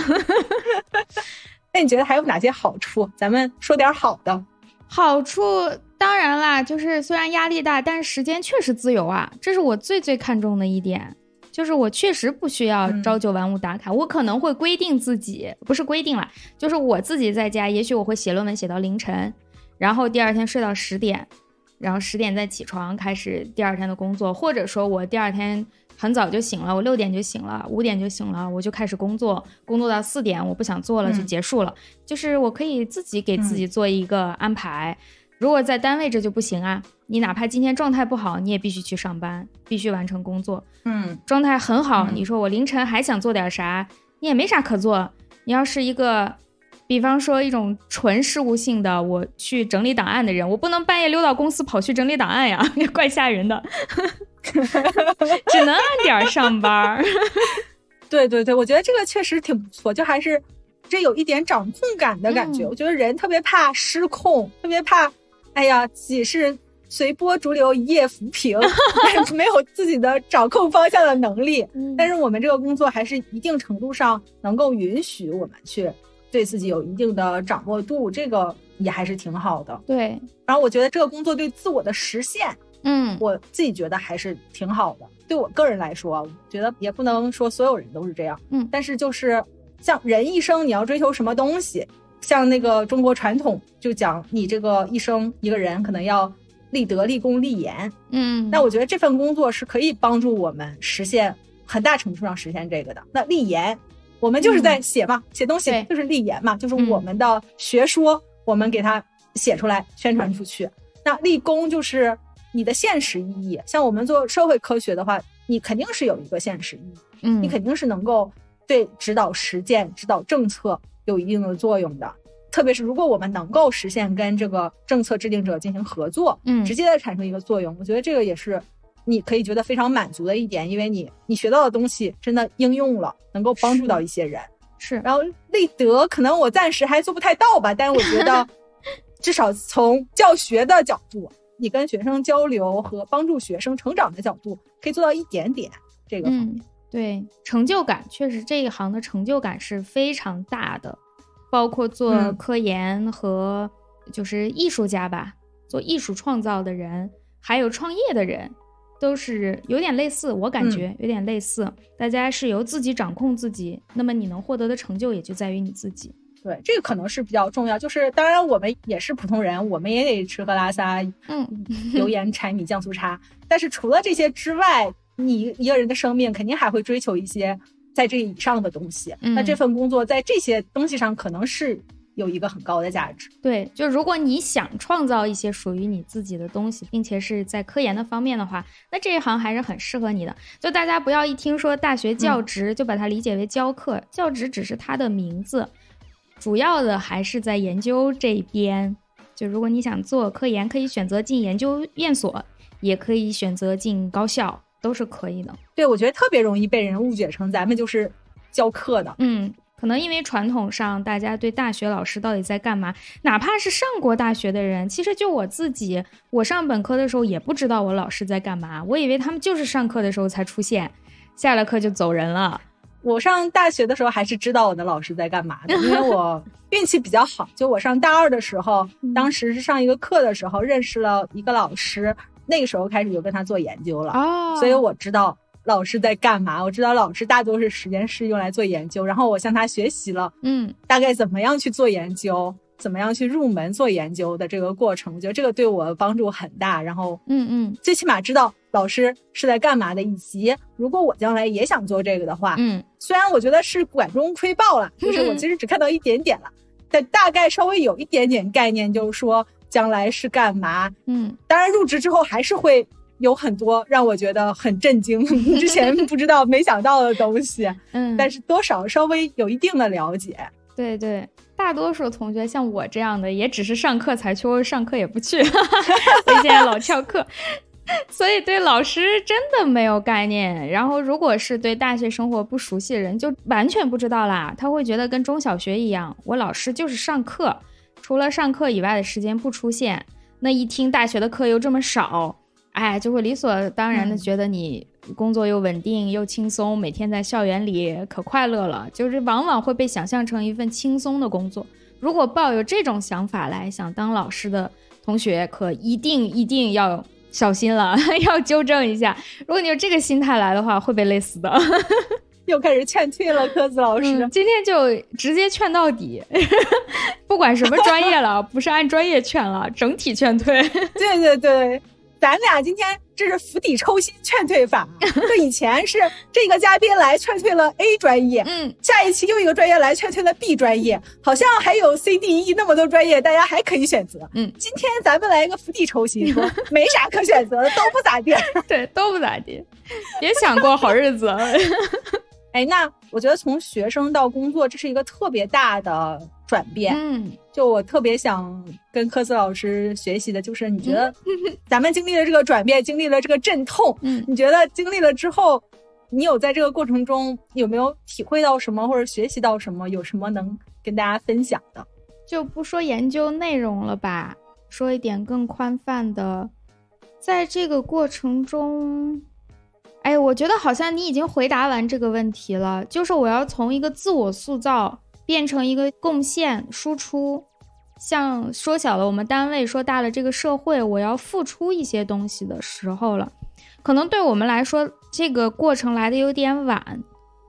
Speaker 2: 那你觉得还有哪些好处？咱们说点好的。
Speaker 1: 好处当然啦，就是虽然压力大，但是时间确实自由啊，这是我最最看重的一点。就是我确实不需要朝九晚五打卡，我可能会规定自己，不是规定了，就是我自己在家，也许我会写论文写到凌晨，然后第二天睡到十点，然后十点再起床开始第二天的工作，或者说我第二天很早就醒了，我六点就醒了，五点就醒了，我就开始工作，工作到四点我不想做了就结束了，就是我可以自己给自己做一个安排。如果在单位这就不行啊，你哪怕今天状态不好，你也必须去上班，必须完成工作。
Speaker 2: 嗯，
Speaker 1: 状态很好，你说我凌晨还想做点啥，你也没啥可做。你要是一个，比方说一种纯事务性的，我去整理档案的人，我不能半夜溜到公司跑去整理档案呀，怪吓人的。只能按点上班。
Speaker 2: 对对对，我觉得这个确实挺不错，就还是这有一点掌控感的感觉。我觉得人特别怕失控，特别怕。哎呀，自己是随波逐流、一夜浮萍，没有自己的掌控方向的能力。但是我们这个工作还是一定程度上能够允许我们去对自己有一定的掌握度，这个也还是挺好的。
Speaker 1: 对。
Speaker 2: 然后我觉得这个工作对自我的实现，
Speaker 1: 嗯，
Speaker 2: 我自己觉得还是挺好的。对我个人来说，觉得也不能说所有人都是这样。
Speaker 1: 嗯，
Speaker 2: 但是就是像人一生，你要追求什么东西？像那个中国传统就讲，你这个一生一个人可能要立德、立功、立言。
Speaker 1: 嗯，
Speaker 2: 那我觉得这份工作是可以帮助我们实现很大程度上实现这个的。那立言，我们就是在写嘛，写东西就是立言嘛，就是我们的学说，我们给它写出来宣传出去。那立功就是你的现实意义。像我们做社会科学的话，你肯定是有一个现实意义，
Speaker 1: 嗯，
Speaker 2: 你肯定是能够对指导实践、指导政策有一定的作用的。特别是如果我们能够实现跟这个政策制定者进行合作，
Speaker 1: 嗯
Speaker 2: 直接的产生一个作用，我觉得这个也是你可以觉得非常满足的一点，因为你你学到的东西真的应用了，能够帮助到一些人。
Speaker 1: 是
Speaker 2: 然后立德，可能我暂时还做不太到吧，但是我觉得 至少从教学的角度，你跟学生交流和帮助学生成长的角度，可以做到一点点这个方面。
Speaker 1: 嗯，对，成就感确实这一行的成就感是非常大的，包括做
Speaker 2: 嗯
Speaker 1: 科研和就是艺术家吧，做艺术创造的人，还有创业的人，都是有点类似，我感觉有点类似。大家是由自己掌控自己，那么你能获得的成就也就在于你自己。
Speaker 2: 对，这个可能是比较重要。就是当然我们也是普通人，我们也得吃喝拉撒，
Speaker 1: 嗯，
Speaker 2: 油盐柴米酱醋茶。但是除了这些之外，你一个人的生命肯定还会追求一些在这以上的东西。
Speaker 1: 嗯
Speaker 2: 那这份工作在这些东西上可能是有一个很高的价值。
Speaker 1: 对，就如果你想创造一些属于你自己的东西，并且是在科研的方面的话，那这一行还是很适合你的。就大家不要一听说大学教职就把它理解为教课，教职只是它的名字，主要的还是在研究这边。就如果你想做科研，可以选择进研究院所，也可以选择进高校，都是可以的。
Speaker 2: 对，我觉得特别容易被人误解成咱们就是教课的。
Speaker 1: 嗯，可能因为传统上大家对大学老师到底在干嘛，哪怕是上过大学的人，其实就我自己，我上本科的时候也不知道我老师在干嘛，我以为他们就是上课的时候才出现，下了课就走人了。
Speaker 2: 我上大学的时候还是知道我的老师在干嘛的，因为我 运气比较好。就我上大二的时候，
Speaker 1: 嗯
Speaker 2: 当时是上一个课的时候认识了一个老师，那个时候开始就跟他做研究了。
Speaker 1: 哦
Speaker 2: 所以我知道老师在干嘛，我知道老师大多数时间是用来做研究，然后我向他学习了
Speaker 1: 嗯
Speaker 2: 大概怎么样去做研究，怎么样去入门做研究的这个过程，我觉得这个对我帮助很大。然后
Speaker 1: 嗯嗯
Speaker 2: 最起码知道老师是在干嘛的，以及如果我将来也想做这个的话，
Speaker 1: 嗯
Speaker 2: 虽然我觉得是管中窥豹了，就是我其实只看到一点点了，但大概稍微有一点点概念，就是说将来是干嘛。
Speaker 1: 嗯
Speaker 2: 当然入职之后还是会有很多让我觉得很震惊，之前不知道、没想到的东西，
Speaker 1: 嗯，
Speaker 2: 但是多少稍微有一定的了解。
Speaker 1: 对对，大多数同学像我这样的，也只是上课才去，或者上课也不去，所以现在老翘课。所以对老师真的没有概念。然后，如果是对大学生活不熟悉的人，就完全不知道啦。他会觉得跟中小学一样，我老师就是上课，除了上课以外的时间不出现。那一听大学的课又这么少，哎，就会理所当然的
Speaker 2: 嗯
Speaker 1: 觉得你工作又稳定又轻松，每天在校园里可快乐了，就是往往会被想象成一份轻松的工作。如果抱有这种想法来想当老师的同学，可一定一定要小心了，要纠正一下。如果你有这个心态来的话，会被累死的。
Speaker 2: 又开始劝退了，科子老师。
Speaker 1: 嗯，今天就直接劝到底，不管什么专业了，不是按专业劝了，整体劝退。
Speaker 2: 对对对，咱俩今天这是釜底抽薪劝退法。就以前是这个嘉宾来劝退了 A 专业，
Speaker 1: 嗯，
Speaker 2: 下一期又一个专业来劝退了 B 专业，好像还有 C、D、E 那么多专业，大家还可以选择。
Speaker 1: 嗯
Speaker 2: 今天咱们来一个釜底抽薪，说没啥可选择的，都不咋地。
Speaker 1: 对，都不咋地，别想过好日子。
Speaker 2: 哎，那我觉得从学生到工作，这是一个特别大的转变。
Speaker 1: 嗯
Speaker 2: 就我特别想跟科斯老师学习的，就是你觉得 咱们经历了这个转变，经历了这个阵痛，
Speaker 1: 嗯
Speaker 2: 你觉得经历了之后，你有在这个过程中有没有体会到什么，或者学习到什么？有什么能跟大家分享的？
Speaker 1: 就不说研究内容了吧，说一点更宽泛的，在这个过程中，哎，我觉得好像你已经回答完这个问题了，就是我要从一个自我塑造变成一个贡献输出，像缩小了我们单位，说大了这个社会，我要付出一些东西的时候了。可能对我们来说，这个过程来的有点晚。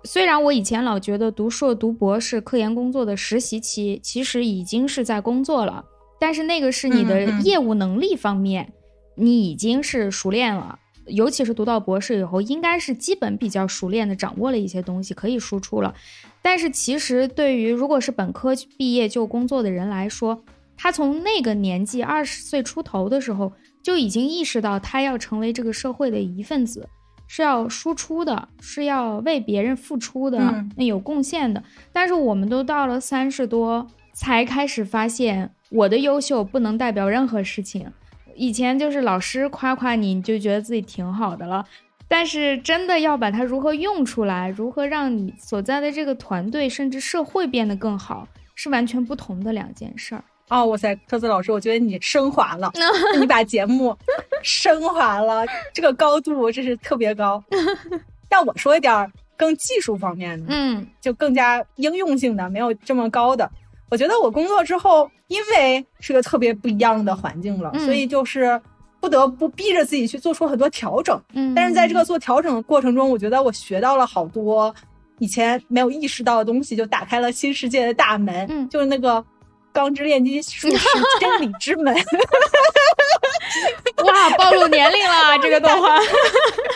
Speaker 1: 虽然我以前老觉得读硕、读博士、科研工作的实习期，其实已经是在工作了，但是那个是你的业务能力方面，你已经是熟练了。尤其是读到博士以后，应该是基本比较熟练的掌握了一些东西，可以输出了。但是其实对于如果是本科毕业就工作的人来说，他从那个年纪二十岁出头的时候就已经意识到他要成为这个社会的一份子，是要输出的，是要为别人付出的，
Speaker 2: 嗯
Speaker 1: 有贡献的。但是我们都到了三十多才开始发现，我的优秀不能代表任何事情。以前就是老师夸夸你，你就觉得自己挺好的了。但是真的要把它如何用出来，如何让你所在的这个团队甚至社会变得更好，是完全不同的两件事儿。
Speaker 2: 哦，哇塞，特子老师，我觉得你升华了，你把节目升华了，这个高度真是特别高。但我说一点儿更技术方面的，
Speaker 1: 嗯
Speaker 2: 就更加应用性的，没有这么高的。我觉得我工作之后，因为是个特别不一样的环境了，
Speaker 1: 嗯
Speaker 2: 所以就是不得不逼着自己去做出很多调整。
Speaker 1: 嗯，
Speaker 2: 但是在这个做调整的过程中，我觉得我学到了好多以前没有意识到的东西，就打开了新世界的大门。
Speaker 1: 嗯
Speaker 2: 就是那个钢之炼金术士真理之门。
Speaker 1: 哇，暴露年龄了，这个动画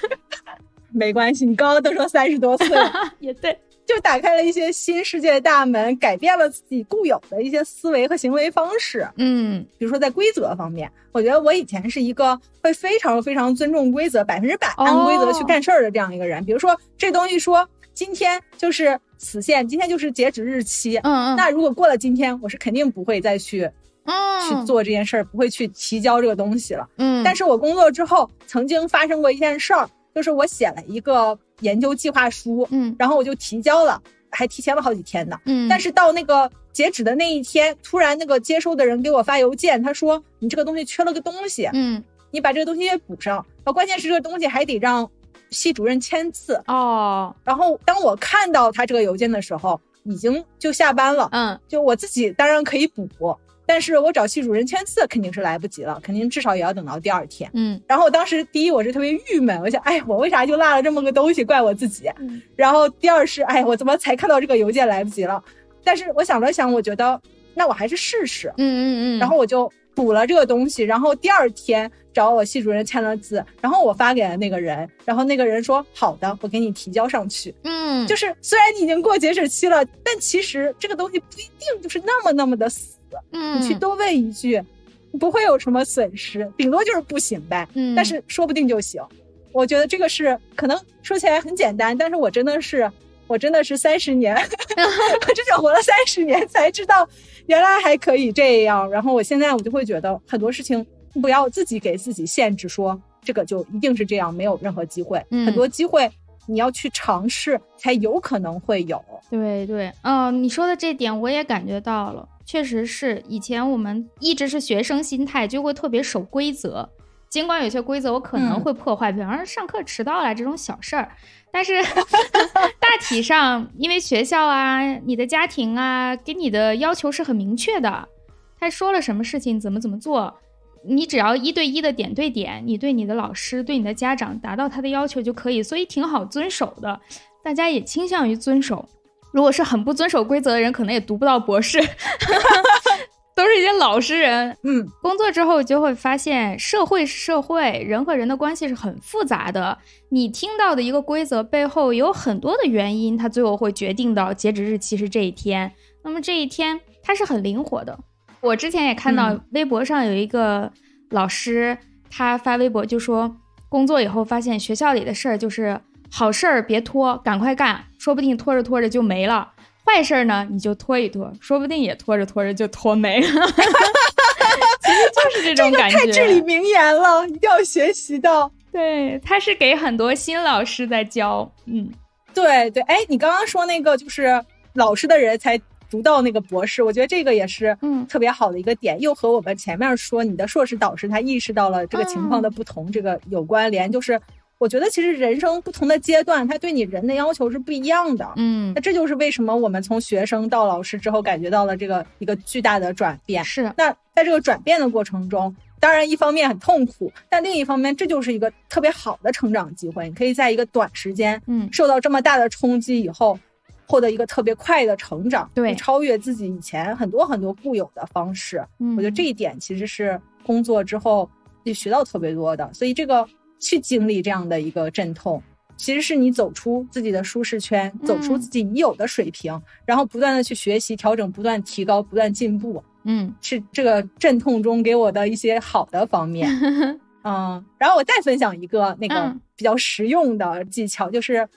Speaker 2: 没关系，你刚刚都说三十多岁了，
Speaker 1: 也对，
Speaker 2: 就打开了一些新世界的大门，改变了自己固有的一些思维和行为方式。
Speaker 1: 嗯
Speaker 2: 比如说在规则方面，我觉得我以前是一个会非常非常尊重规则、百分之百按规则去干事儿的这样一个人。比如说这东西说今天就是死线，今天就是截止日期，
Speaker 1: 嗯嗯，
Speaker 2: 那如果过了今天，我是肯定不会再去
Speaker 1: 嗯
Speaker 2: 去，做这件事儿，不会去提交这个东西了。
Speaker 1: 嗯，
Speaker 2: 但是我工作之后，曾经发生过一件事儿，就是我写了一个研究计划书，
Speaker 1: 嗯
Speaker 2: 然后我就提交了，还提前了好几天呢。
Speaker 1: 嗯，
Speaker 2: 但是到那个截止的那一天，突然那个接收的人给我发邮件，他说你这个东西缺了个东西，
Speaker 1: 嗯
Speaker 2: 你把这个东西给补上。啊关键是这个东西还得让系主任签字。
Speaker 1: 哦，
Speaker 2: 然后当我看到他这个邮件的时候，已经就下班了。
Speaker 1: 嗯
Speaker 2: 就我自己当然可以补，但是我找系主任签字肯定是来不及了，肯定至少也要等到第二天。
Speaker 1: 嗯
Speaker 2: 然后我当时第一我是特别郁闷，我想，哎，我为啥就落了这么个东西，怪我自己。
Speaker 1: 嗯
Speaker 2: 然后第二是，哎，我怎么才看到这个邮件来不及了？但是我想了想，我觉得那我还是试试，
Speaker 1: 嗯嗯嗯，
Speaker 2: 然后我就补了这个东西。然后第二天找我系主任签了字，然后我发给了那个人，然后那个人说好的，我给你提交上去。
Speaker 1: 嗯
Speaker 2: 就是虽然你已经过截止期了，但其实这个东西不一定就是那么那么的死。
Speaker 1: 嗯
Speaker 2: 你去多问一句，不会有什么损失，顶多就是不行呗。
Speaker 1: 嗯，
Speaker 2: 但是说不定就行。我觉得这个是可能说起来很简单，但是我真的是，我真的是三十年，我真的活了三十年才知道原来还可以这样。然后我现在我就会觉得很多事情不要自己给自己限制，说这个就一定是这样，没有任何机会。
Speaker 1: 嗯
Speaker 2: 很多机会你要去尝试，才有可能会有。
Speaker 1: 对对，嗯、你说的这点我也感觉到了，确实是以前我们一直是学生心态，就会特别守规则。尽管有些规则我可能
Speaker 2: 嗯
Speaker 1: 会破坏，比方说上课迟到了这种小事儿，但是 大体上，因为学校啊、你的家庭啊给你的要求是很明确的，他说了什么事情怎么怎么做，你只要一对一的点对点，你对你的老师、对你的家长达到他的要求就可以，所以挺好遵守的。大家也倾向于遵守。如果是很不遵守规则的人，可能也读不到博士，都是一些老实人。
Speaker 2: 嗯，
Speaker 1: 工作之后就会发现，社会是社会，人和人的关系是很复杂的。你听到的一个规则背后有很多的原因，它最后会决定到截止日期是这一天。那么这一天它是很灵活的。我之前也看到
Speaker 2: 嗯
Speaker 1: 微博上有一个老师，他发微博就说，工作以后发现学校里的事儿就是好事儿别拖，赶快干，说不定拖着拖着就没了。坏事儿呢，你就拖一拖，说不定也拖着拖着就拖没了。其实就是这种感觉。
Speaker 2: 太至理名言了，一定要学习到。
Speaker 1: 对，他是给很多新老师在教。嗯
Speaker 2: 对对，哎，你刚刚说那个就是老师的人才读到那个博士，我觉得这个也是
Speaker 1: 嗯
Speaker 2: 特别好的一个点，又和我们前面说你的硕士导师他意识到了这个情况的不同，这个有关联。就是我觉得其实人生不同的阶段，他对你人的要求是不一样的。
Speaker 1: 嗯
Speaker 2: 那，这就是为什么我们从学生到老师之后，感觉到了这个一个巨大的转变。
Speaker 1: 是
Speaker 2: 那在这个转变的过程中，当然一方面很痛苦，但另一方面这就是一个特别好的成长机会。你可以在一个短时间
Speaker 1: 嗯
Speaker 2: 受到这么大的冲击以后，获得一个特别快的成长，
Speaker 1: 对
Speaker 2: 超越自己以前很多很多固有的方式。
Speaker 1: 嗯，
Speaker 2: 我觉得这一点其实是工作之后也学到特别多的。所以这个去经历这样的一个阵痛。其实是你走出自己的舒适圈，走出
Speaker 1: 嗯
Speaker 2: 自己已有的水平，然后不断的去学习、调整，不断提高、不断进步。
Speaker 1: 嗯
Speaker 2: 是这个阵痛中给我的一些好的方面。嗯，然后我再分享一个那个
Speaker 1: 嗯
Speaker 2: 比较实用的技巧，就是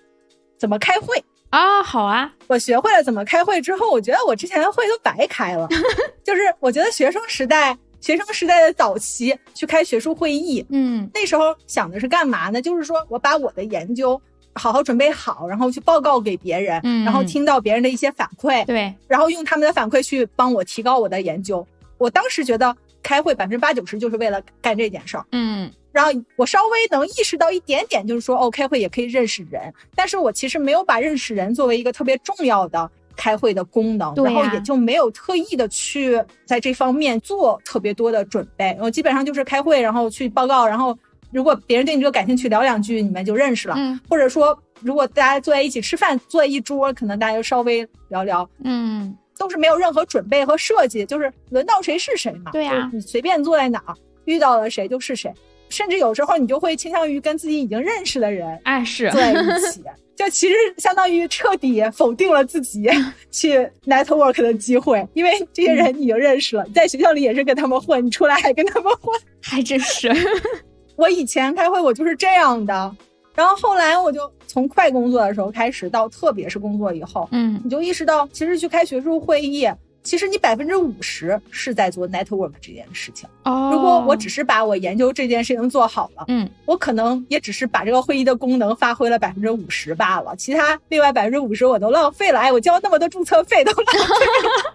Speaker 2: 怎么开会。
Speaker 1: 啊，好啊，
Speaker 2: 我学会了怎么开会之后，我觉得我之前的会都白开了。就是我觉得学生时代，学生时代的早期去开学术会议，
Speaker 1: 嗯
Speaker 2: 那时候想的是干嘛呢？就是说我把我的研究好好准备好，然后去报告给别人，
Speaker 1: 嗯
Speaker 2: 然后听到别人的一些反馈，
Speaker 1: 对，
Speaker 2: 然后用他们的反馈去帮我提高我的研究。我当时觉得开会百分之八九十就是为了干这件事儿。
Speaker 1: 嗯
Speaker 2: 然后我稍微能意识到一点点，就是说，哦，开会也可以认识人，但是我其实没有把认识人作为一个特别重要的开会的功能，然后也就没有特意的去在这方面做特别多的准备。我基本上就是开会，然后去报告，然后如果别人对你这个感兴趣，聊两句，你们就认识了。
Speaker 1: 嗯
Speaker 2: 或者说，如果大家坐在一起吃饭，坐在一桌，可能大家就稍微聊聊，
Speaker 1: 嗯
Speaker 2: 都是没有任何准备和设计，就是轮到谁是谁嘛。
Speaker 1: 对呀
Speaker 2: 就是你随便坐在哪儿，遇到了谁就是谁。甚至有时候你就会倾向于跟自己已经认识的人
Speaker 1: 哎是，
Speaker 2: 坐在一起，就其实相当于彻底否定了自己 去 network 的机会，因为这些人你已经认识了，你在学校里也是跟他们混，你出来还跟他们混。
Speaker 1: 还真是，
Speaker 2: 我以前开会我就是这样的，然后后来我就从快工作的时候开始，到特别是工作以后，
Speaker 1: 嗯。
Speaker 2: 你就意识到，其实去开学术会议，其实你百分之五十是在做 network 这件事情。
Speaker 1: 哦，
Speaker 2: 如果我只是把我研究这件事情做好了，
Speaker 1: 嗯
Speaker 2: 我可能也只是把这个会议的功能发挥了百分之五十罢了，其他另外百分之五十我都浪费了。哎，我交那么多注册费都浪费了，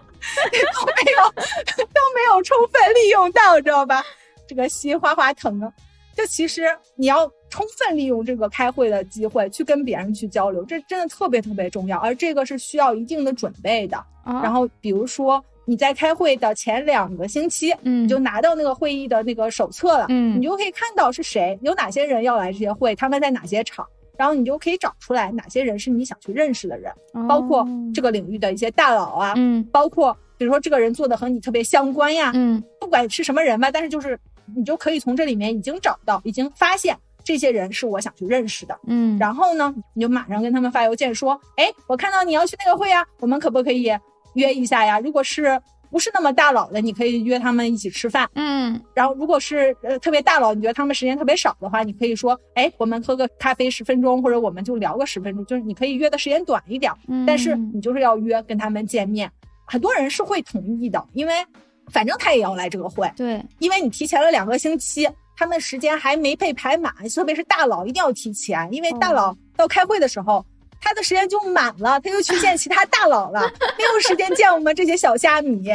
Speaker 2: 都没有都没有充分利用到，知道吧？这个心哗哗疼啊！就其实你要充分利用这个开会的机会去跟别人去交流，这真的特别特别重要，而这个是需要一定的准备的。
Speaker 1: 啊
Speaker 2: 然后比如说你在开会的前两个星期，
Speaker 1: 嗯
Speaker 2: 你就拿到那个会议的那个手册了，
Speaker 1: 嗯
Speaker 2: 你就可以看到是谁，有哪些人要来这些会，他们在哪些场，然后你就可以找出来哪些人是你想去认识的人，包括这个领域的一些大佬啊，
Speaker 1: 嗯
Speaker 2: 包括比如说这个人做的和你特别相关呀，
Speaker 1: 嗯
Speaker 2: 不管是什么人吧，但是就是你就可以从这里面已经找到，已经发现这些人是我想去认识的。
Speaker 1: 嗯，
Speaker 2: 然后呢，你就马上跟他们发邮件说，哎，我看到你要去那个会呀，我们可不可以约一下呀？如果是不是那么大佬的，你可以约他们一起吃饭。
Speaker 1: 嗯
Speaker 2: 然后如果是呃特别大佬，你觉得他们时间特别少的话，你可以说，哎，我们喝个咖啡十分钟，或者我们就聊个十分钟，就是你可以约的时间短一点，
Speaker 1: 嗯，
Speaker 2: 但是你就是要约跟他们见面。很多人是会同意的，因为反正他也要来这个会，
Speaker 1: 对，
Speaker 2: 因为你提前了两个星期，他们时间还没被排满，特别是大佬一定要提前，因为大佬到开会的时候，他的时间就满了，他又去见其他大佬了，没有时间见我们这些小虾米。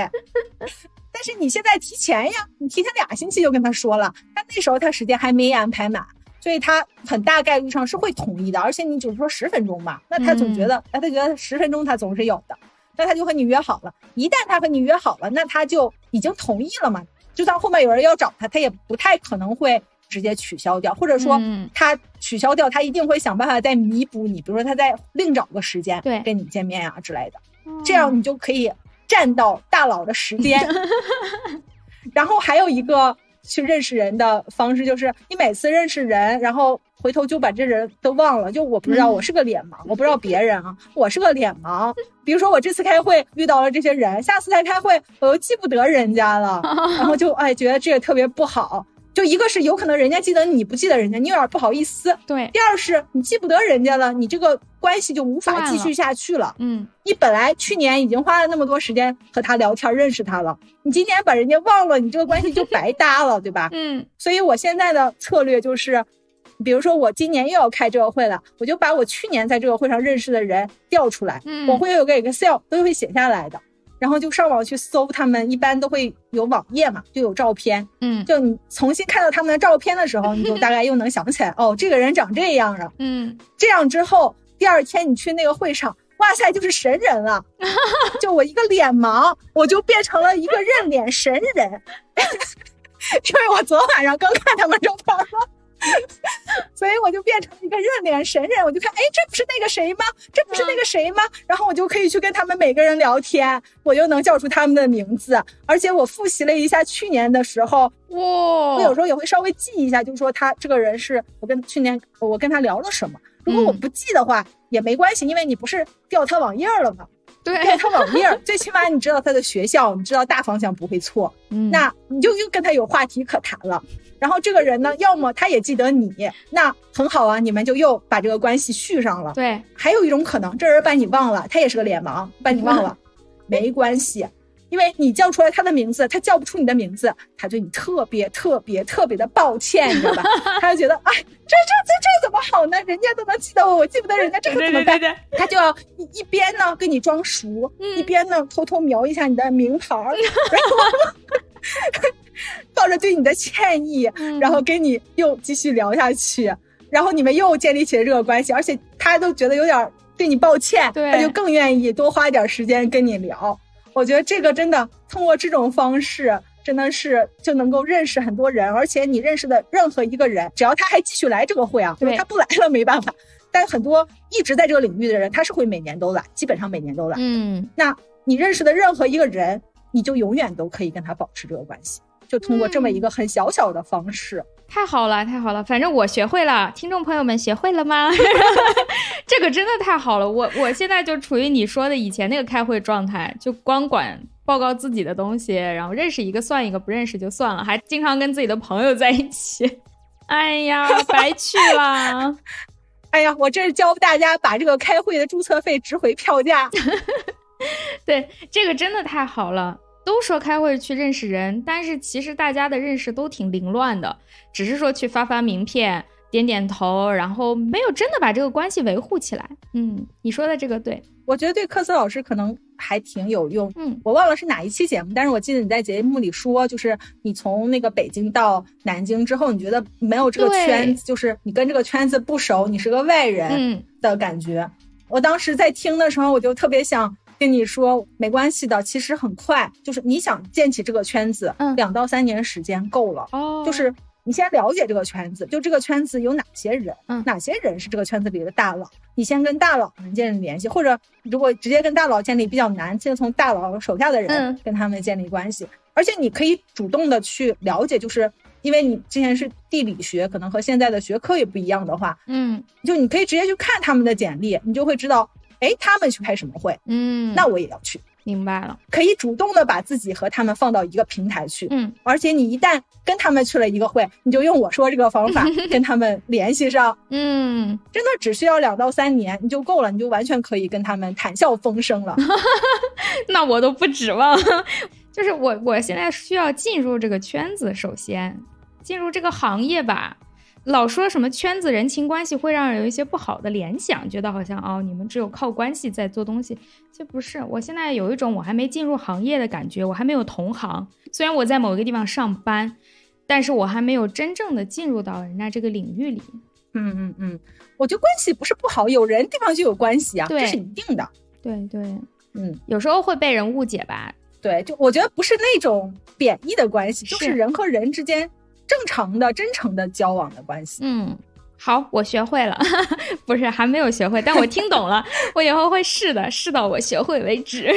Speaker 2: 但是你现在提前呀，你提前俩星期就跟他说了，他那时候他时间还没安排满，所以他很大概率上是会同意的。而且你只是说十分钟吧，那他总觉得，哎、他觉得十分钟他总是有的，那他就和你约好了。一旦他和你约好了，那他就已经同意了嘛。就算后面有人要找他，他也不太可能会直接取消掉，或者说
Speaker 1: 嗯
Speaker 2: 他取消掉，他一定会想办法再弥补你，比如说他再另找个时间
Speaker 1: 对
Speaker 2: 跟你见面啊之类的。
Speaker 1: 哦
Speaker 2: 这样你就可以占到大佬的时间。然后还有一个去认识人的方式，就是你每次认识人，然后回头就把这人都忘了。就我不知道，
Speaker 1: 嗯
Speaker 2: 我是个脸盲，我不知道别人啊，我是个脸盲。比如说我这次开会遇到了这些人，下次再开会我又记不得人家了，然后就哎觉得这个特别不好。就一个是有可能人家记得你不记得人家，你有点不好意思。
Speaker 1: 对，
Speaker 2: 第二是你记不得人家了，你这个关系就无法继续下去了。
Speaker 1: 嗯
Speaker 2: 你本来去年已经花了那么多时间和他聊天，认识他了，你今年把人家忘了，你这个关系就白搭了，对吧？
Speaker 1: 嗯
Speaker 2: 所以我现在的策略就是，比如说我今年又要开这个会了，我就把我去年在这个会上认识的人调出来，
Speaker 1: 嗯。
Speaker 2: 我会有个 Excel 都会写下来的，然后就上网去搜他们，一般都会有网页嘛，就有照片，
Speaker 1: 嗯。
Speaker 2: 就你重新看到他们的照片的时候，你就大概又能想起来，哦，这个人长这样了，
Speaker 1: 嗯。
Speaker 2: 这样之后，第二天你去那个会上，哇塞，就是神人了。就我一个脸盲，我就变成了一个认脸神人，因 为我昨晚上刚看他们照片了。所以我就变成了一个认脸神人，我就看，哎，这不是那个谁吗？这不是那个谁吗？然后我就可以去跟他们每个人聊天，我又能叫出他们的名字，而且我复习了一下去年的时候，
Speaker 1: 哇，
Speaker 2: 我有时候也会稍微记一下，就是说他这个人是我跟去年我跟他聊了什么。如果我不记的话、也没关系，因为你不是调他网页了吗？
Speaker 1: 对，
Speaker 2: 调他网页，最起码你知道他的学校，你知道大方向不会错，
Speaker 1: 嗯，
Speaker 2: 那你就又跟他有话题可谈了。然后这个人呢，要么他也记得你，那很好啊，你们就又把这个关系续上了。
Speaker 1: 对，
Speaker 2: 还有一种可能，这人把你忘了，他也是个脸盲，把你忘了，没关系。因为你叫出来他的名字，他叫不出你的名字，他对你特别特别特别的抱歉，你知道吧？他就觉得，哎，这这这这怎么好呢？人家都能记得我，我记不得人家，这可怎么办？他就要一一边呢跟你装熟，一边呢偷偷瞄一下你的名牌，然后 抱着对你的歉意，然后跟你又继续聊下去，然后你们又建立起了这个关系，而且他都觉得有点对你抱歉，他就更愿意多花一点时间跟你聊。我觉得这个真的通过这种方式，真的是就能够认识很多人，而且你认识的任何一个人，只要他还继续来这个会啊，
Speaker 1: 对，
Speaker 2: 他不来了没办法。但很多一直在这个领域的人，他是会每年都来，基本上每年都来。
Speaker 1: 嗯，
Speaker 2: 那你认识的任何一个人，你就永远都可以跟他保持这个关系，就通过这么一个很小小的方式。
Speaker 1: 太好了，太好了！反正我学会了，听众朋友们学会了吗？这个真的太好了，我我现在就处于你说的以前那个开会状态，就光管报告自己的东西，然后认识一个算一个，不认识就算了，还经常跟自己的朋友在一起。哎呀，白去了！
Speaker 2: 哎呀，我这是教大家把这个开会的注册费值回票价。
Speaker 1: 对，这个真的太好了。都说开会去认识人，但是其实大家的认识都挺凌乱的，只是说去发发名片、点点头，然后没有真的把这个关系维护起来。嗯，你说的这个对，
Speaker 2: 我觉得对科斯老师可能还挺有用。
Speaker 1: 嗯，
Speaker 2: 我忘了是哪一期节目，但是我记得你在节目里说，就是你从那个北京到南京之后，你觉得没有这个圈子，就是你跟这个圈子不熟，你是个外人的感觉。我当时在听的时候，我就特别想。跟你说没关系的，其实很快，就是你想建起这个圈子，
Speaker 1: 嗯，
Speaker 2: 两到三年时间够了。
Speaker 1: 哦，
Speaker 2: 就是你先了解这个圈子，就这个圈子有哪些人，
Speaker 1: 嗯，
Speaker 2: 哪些人是这个圈子里的大佬，你先跟大佬们建立联系，或者如果直接跟大佬建立比较难，先从大佬手下的人跟他们建立关系。而且你可以主动的去了解，就是因为你之前是地理学，可能和现在的学科也不一样的话，
Speaker 1: 嗯，
Speaker 2: 就你可以直接去看他们的简历，你就会知道。哎，他们去开什么会？
Speaker 1: 嗯，
Speaker 2: 那我也要去。
Speaker 1: 明白了，
Speaker 2: 可以主动的把自己和他们放到一个平台去。
Speaker 1: 嗯，
Speaker 2: 而且你一旦跟他们去了一个会，你就用我说这个方法 跟他们联系上。
Speaker 1: 嗯，
Speaker 2: 真的只需要两到三年你就够了，你就完全可以跟他们谈笑风生了。
Speaker 1: 那我都不指望，就是我我现在需要进入这个圈子，首先进入这个行业吧。老说什么圈子人情关系会让人有一些不好的联想，觉得好像哦，你们只有靠关系在做东西。其实不是，我现在有一种我还没进入行业的感觉，我还没有同行。虽然我在某一个地方上班，但是我还没有真正的进入到人家这个领域里。
Speaker 2: 嗯嗯嗯，我觉得关系不是不好，有人地方就有关系啊，这是一定的。
Speaker 1: 对对，
Speaker 2: 嗯，
Speaker 1: 有时候会被人误解吧？
Speaker 2: 对，就我觉得不是那种贬义的关系，就是人和人之间。正常的、真诚的交往的关系。
Speaker 1: 嗯，好，我学会了，不是还没有学会，但我听懂了，我以后会试的，试到我学会为止。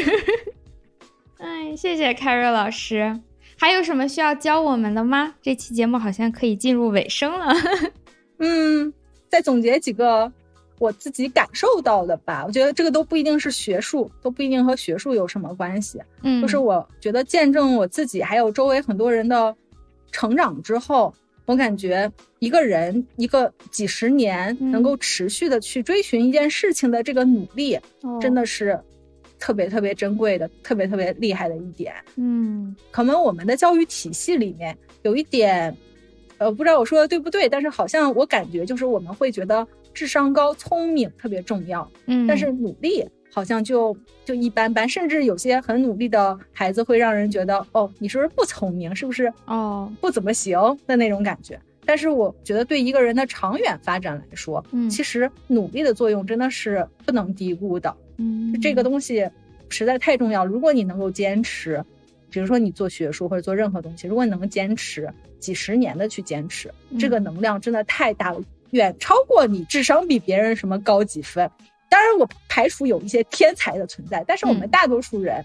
Speaker 1: 哎，谢谢凯瑞老师，还有什么需要教我们的吗？这期节目好像可以进入尾声了。
Speaker 2: 嗯，再总结几个我自己感受到的吧。我觉得这个都不一定是学术，都不一定和学术有什么关系。
Speaker 1: 嗯，
Speaker 2: 就是我觉得见证我自己还有周围很多人的。成长之后，我感觉一个人一个几十年能够持续的去追寻一件事情的这个努力，真的是特别特别珍贵的，特别特别厉害的一点。
Speaker 1: 嗯，
Speaker 2: 可能我们的教育体系里面有一点，呃，不知道我说的对不对，但是好像我感觉就是我们会觉得智商高、聪明特别重要，
Speaker 1: 嗯，
Speaker 2: 但是努力。好像就就一般般，甚至有些很努力的孩子会让人觉得，哦，你是不是不聪明？是不是
Speaker 1: 哦
Speaker 2: 不怎么行的那种感觉？但是我觉得对一个人的长远发展来说，
Speaker 1: 嗯，
Speaker 2: 其实努力的作用真的是不能低估的。
Speaker 1: 嗯，
Speaker 2: 这个东西实在太重要。如果你能够坚持，比如说你做学术或者做任何东西，如果你能坚持几十年的去坚持，这个能量真的太大了，远超过你智商比别人什么高几分。当然，我排除有一些天才的存在，但是我们大多数人，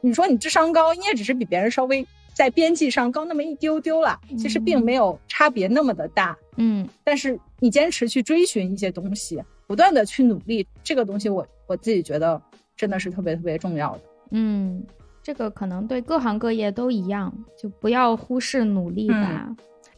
Speaker 2: 你说你智商高，你也只是比别人稍微在边际上高那么一丢丢了，其实并没有差别那么的大。
Speaker 1: 嗯，
Speaker 2: 但是你坚持去追寻一些东西，不断的去努力，这个东西我我自己觉得真的是特别特别重要的。
Speaker 1: 嗯，这个可能对各行各业都一样，就不要忽视努力吧。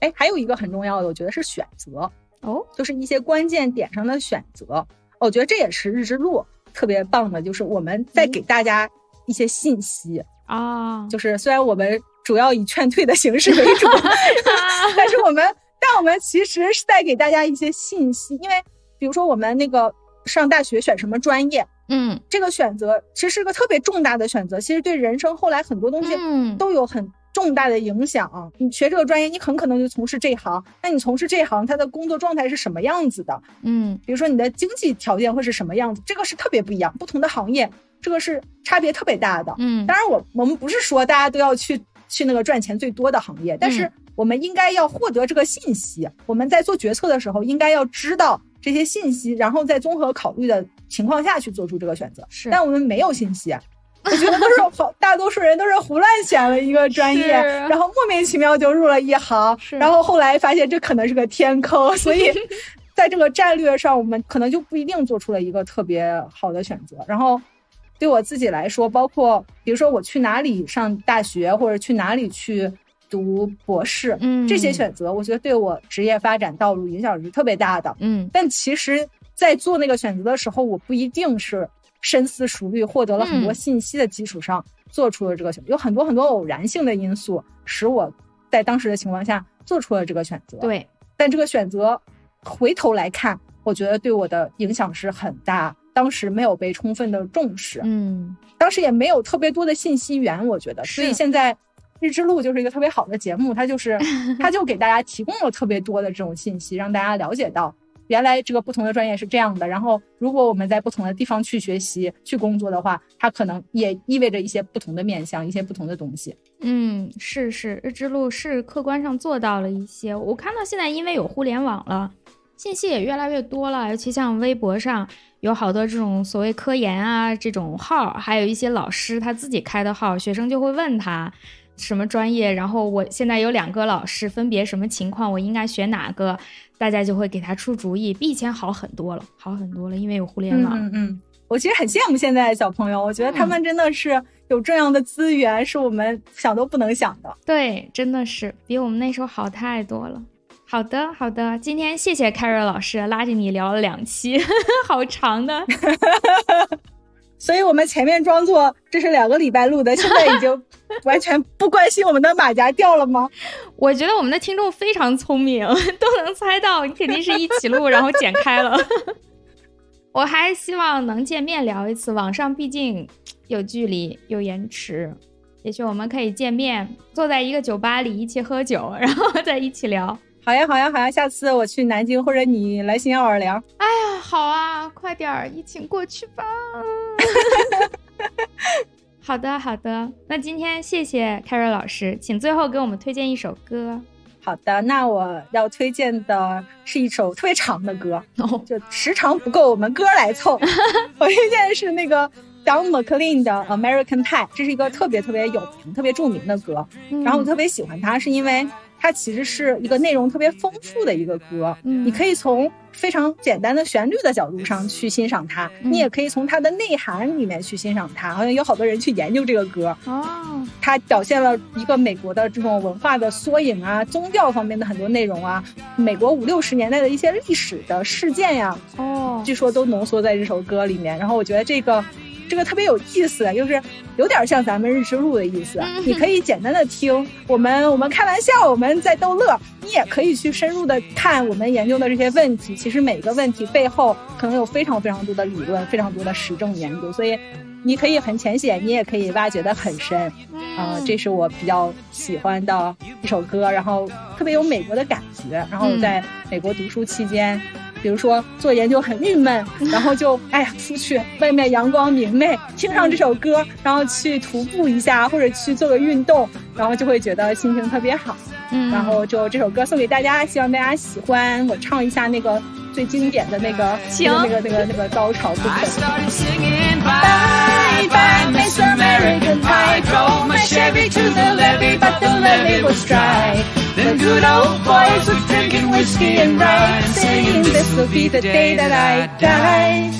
Speaker 2: 哎，还有一个很重要的，我觉得是选择
Speaker 1: 哦，
Speaker 2: 就是一些关键点上的选择。我觉得这也是日之路特别棒的，就是我们在给大家一些信息
Speaker 1: 啊。
Speaker 2: 就是虽然我们主要以劝退的形式为主，但是我们，但我们其实是在给大家一些信息。因为比如说我们那个上大学选什么专业，
Speaker 1: 嗯，
Speaker 2: 这个选择其实是个特别重大的选择，其实对人生后来很多东西都有很。重大的影响。你学这个专业，你很可能就从事这一行。那你从事这一行，他的工作状态是什么样子的？
Speaker 1: 嗯，
Speaker 2: 比如说你的经济条件会是什么样子？这个是特别不一样，不同的行业，这个是差别特别大的。
Speaker 1: 嗯，
Speaker 2: 当然我我们不是说大家都要去去那个赚钱最多的行业，但是我们应该要获得这个信息。我们在做决策的时候，应该要知道这些信息，然后在综合考虑的情况下去做出这个选择。
Speaker 1: 是，
Speaker 2: 但我们没有信息。我觉得都是好，大多数人都是胡乱选了一个专业，然后莫名其妙就入了一行，然后后来发现这可能是个天坑，所以 在这个战略上，我们可能就不一定做出了一个特别好的选择。然后对我自己来说，包括比如说我去哪里上大学，或者去哪里去读博士，
Speaker 1: 嗯，
Speaker 2: 这些选择，我觉得对我职业发展道路影响是特别大的。
Speaker 1: 嗯，
Speaker 2: 但其实，在做那个选择的时候，我不一定是。深思熟虑，获得了很多信息的基础上，做出了这个选择，有很多很多偶然性的因素，使我在当时的情况下做出了这个选择。
Speaker 1: 对，
Speaker 2: 但这个选择回头来看，我觉得对我的影响是很大。当时没有被充分的重视，
Speaker 1: 嗯，
Speaker 2: 当时也没有特别多的信息源，我觉得。所以现在日之路就是一个特别好的节目，它就是 它就给大家提供了特别多的这种信息，让大家了解到。原来这个不同的专业是这样的，然后如果我们在不同的地方去学习、去工作的话，它可能也意味着一些不同的面向、一些不同的东西。
Speaker 1: 嗯，是是，日之路是客观上做到了一些。我看到现在因为有互联网了，信息也越来越多了，尤其像微博上有好多这种所谓科研啊这种号，还有一些老师他自己开的号，学生就会问他。什么专业？然后我现在有两个老师，分别什么情况？我应该选哪个？大家就会给他出主意，比以前好很多了，好很多了，因为有互联网。
Speaker 2: 嗯嗯，我其实很羡慕现在的小朋友，我觉得他们真的是有这样的资源，是我们想都不能想的。
Speaker 1: 对，真的是比我们那时候好太多了。好的，好的，今天谢谢 Carrie 老师拉着你聊了两期，好长的。
Speaker 2: 所以我们前面装作这是两个礼拜录的，现在已经完全不关心我们的马甲掉了吗？
Speaker 1: 我觉得我们的听众非常聪明，都能猜到你肯定是一起录，然后剪开了。我还希望能见面聊一次，网上毕竟有距离有延迟，也许我们可以见面，坐在一个酒吧里一起喝酒，然后再一起聊。
Speaker 2: 好呀，好呀，好呀！下次我去南京，或者你来新奥尔良。
Speaker 1: 哎呀，好啊，快点儿，疫情过去吧。好的，好的。那今天谢谢凯瑞老师，请最后给我们推荐一首歌。
Speaker 2: 好的，那我要推荐的是一首特别长的歌，就时长不够，我们歌来凑。我推荐的是那个 Don McLean 的《American Pie》，这是一个特别特别有名、特别著名的歌。然后我特别喜欢它，是因为。它其实是一个内容特别丰富的一个歌，嗯你可以从非常简单的旋律的角度上去欣赏它，你也可以从它的内涵里面去欣赏它。好像有好多人去研究这个歌
Speaker 1: 哦，
Speaker 2: 它表现了一个美国的这种文化的缩影啊，宗教方面的很多内容啊，美国五六十年代的一些历史的事件呀，
Speaker 1: 哦，
Speaker 2: 据说都浓缩在这首歌里面。然后我觉得这个。这个特别有意思，就是有点像咱们日之路的意思。你可以简单的听我们，我们开玩笑，我们在逗乐。你也可以去深入的看我们研究的这些问题。其实每个问题背后可能有非常非常多的理论，非常多的实证研究。所以你可以很浅显，你也可以挖掘的很深。啊，这是我比较喜欢的一首歌，然后特别有美国的感觉。然后在美国读书期间。比如说做研究很郁闷，然后就哎呀出去外面阳光明媚，听上这首歌，然后去徒步一下或者去做个运动，然后就会觉得心情特别好。
Speaker 1: 嗯，
Speaker 2: 然后就这首歌送给大家，希望大家喜欢。我唱一下那个最经典的那个那个那个那个高潮部分。The good old boys were drinking whiskey and rye, saying this will be the day that I die.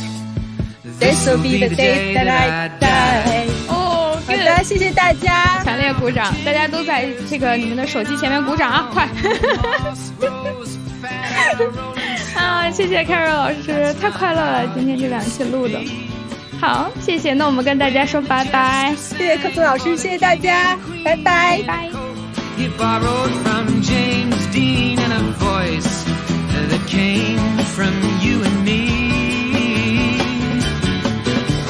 Speaker 2: This will be the day that I die。谢谢大家，
Speaker 1: 强烈鼓掌！大家都在这个你们的手机前面鼓掌啊，快！啊，谢谢 Carol 老师，太快乐了，今天这两期录的。好，谢谢，那我们跟大家说拜拜。
Speaker 2: 谢谢科子老师，谢谢大家，拜拜。
Speaker 1: 拜。
Speaker 3: He borrowed from James Dean and a voice that came from you and me.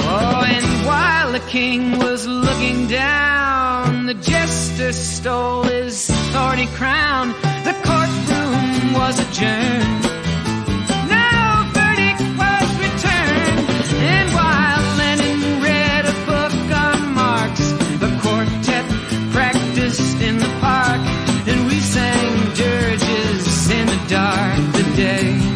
Speaker 3: Oh, and while the king was down, the jester stole his thorny crown. The courtroom was adjourned. No verdict was returned. And while Lenin read a book on Marx, the quartet practiced in the park, and we sang dirges in the dark. The day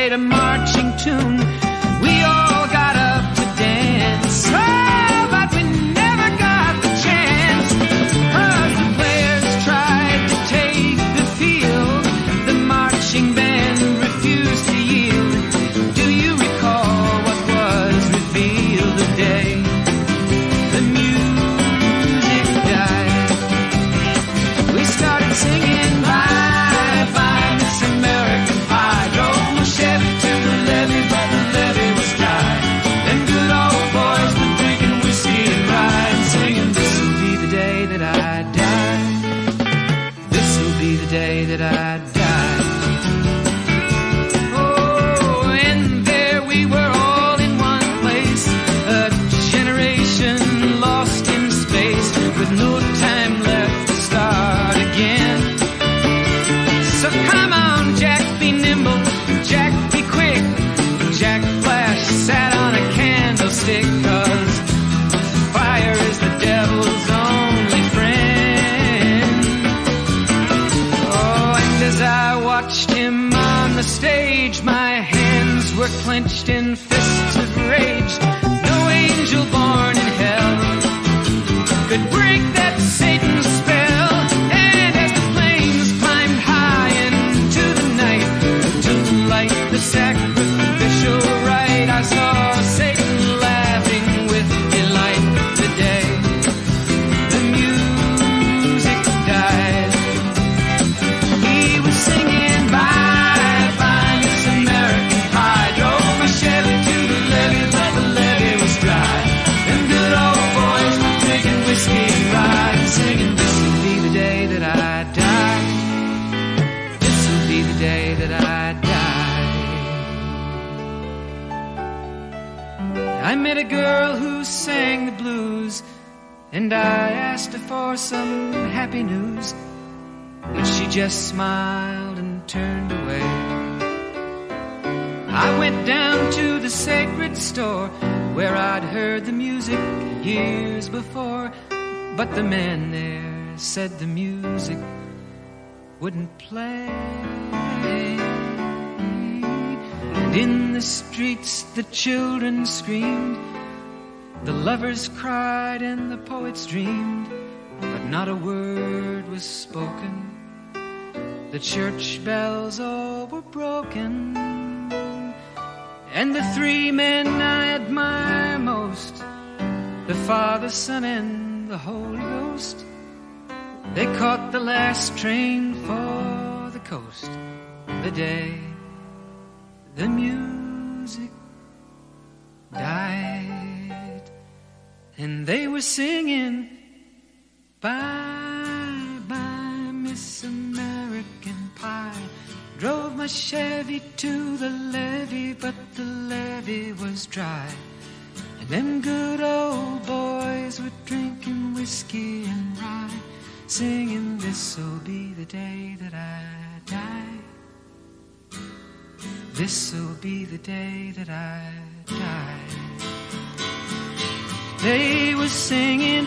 Speaker 3: played a marching tune. For some happy news. But she just smiled and turned away. I went down to the sacred store where I'd heard the music years before. But the man there said the music wouldn't play. And in the streets the children screamed, the lovers cried, and the poets dreamed. Not a word was spoken. The church bells all were broken. And the three men I admire most, the Father, Son, and the Holy Ghost, they caught the last train for the coast the day the music died. and they were singing, Bye, bye, Miss American Pie. Drove my Chevy to the levee, but the levee was dry. And them good old boys were drinking whiskey and rye, singing, This'll be the day that I die. This'll be the day that I die. They were singing,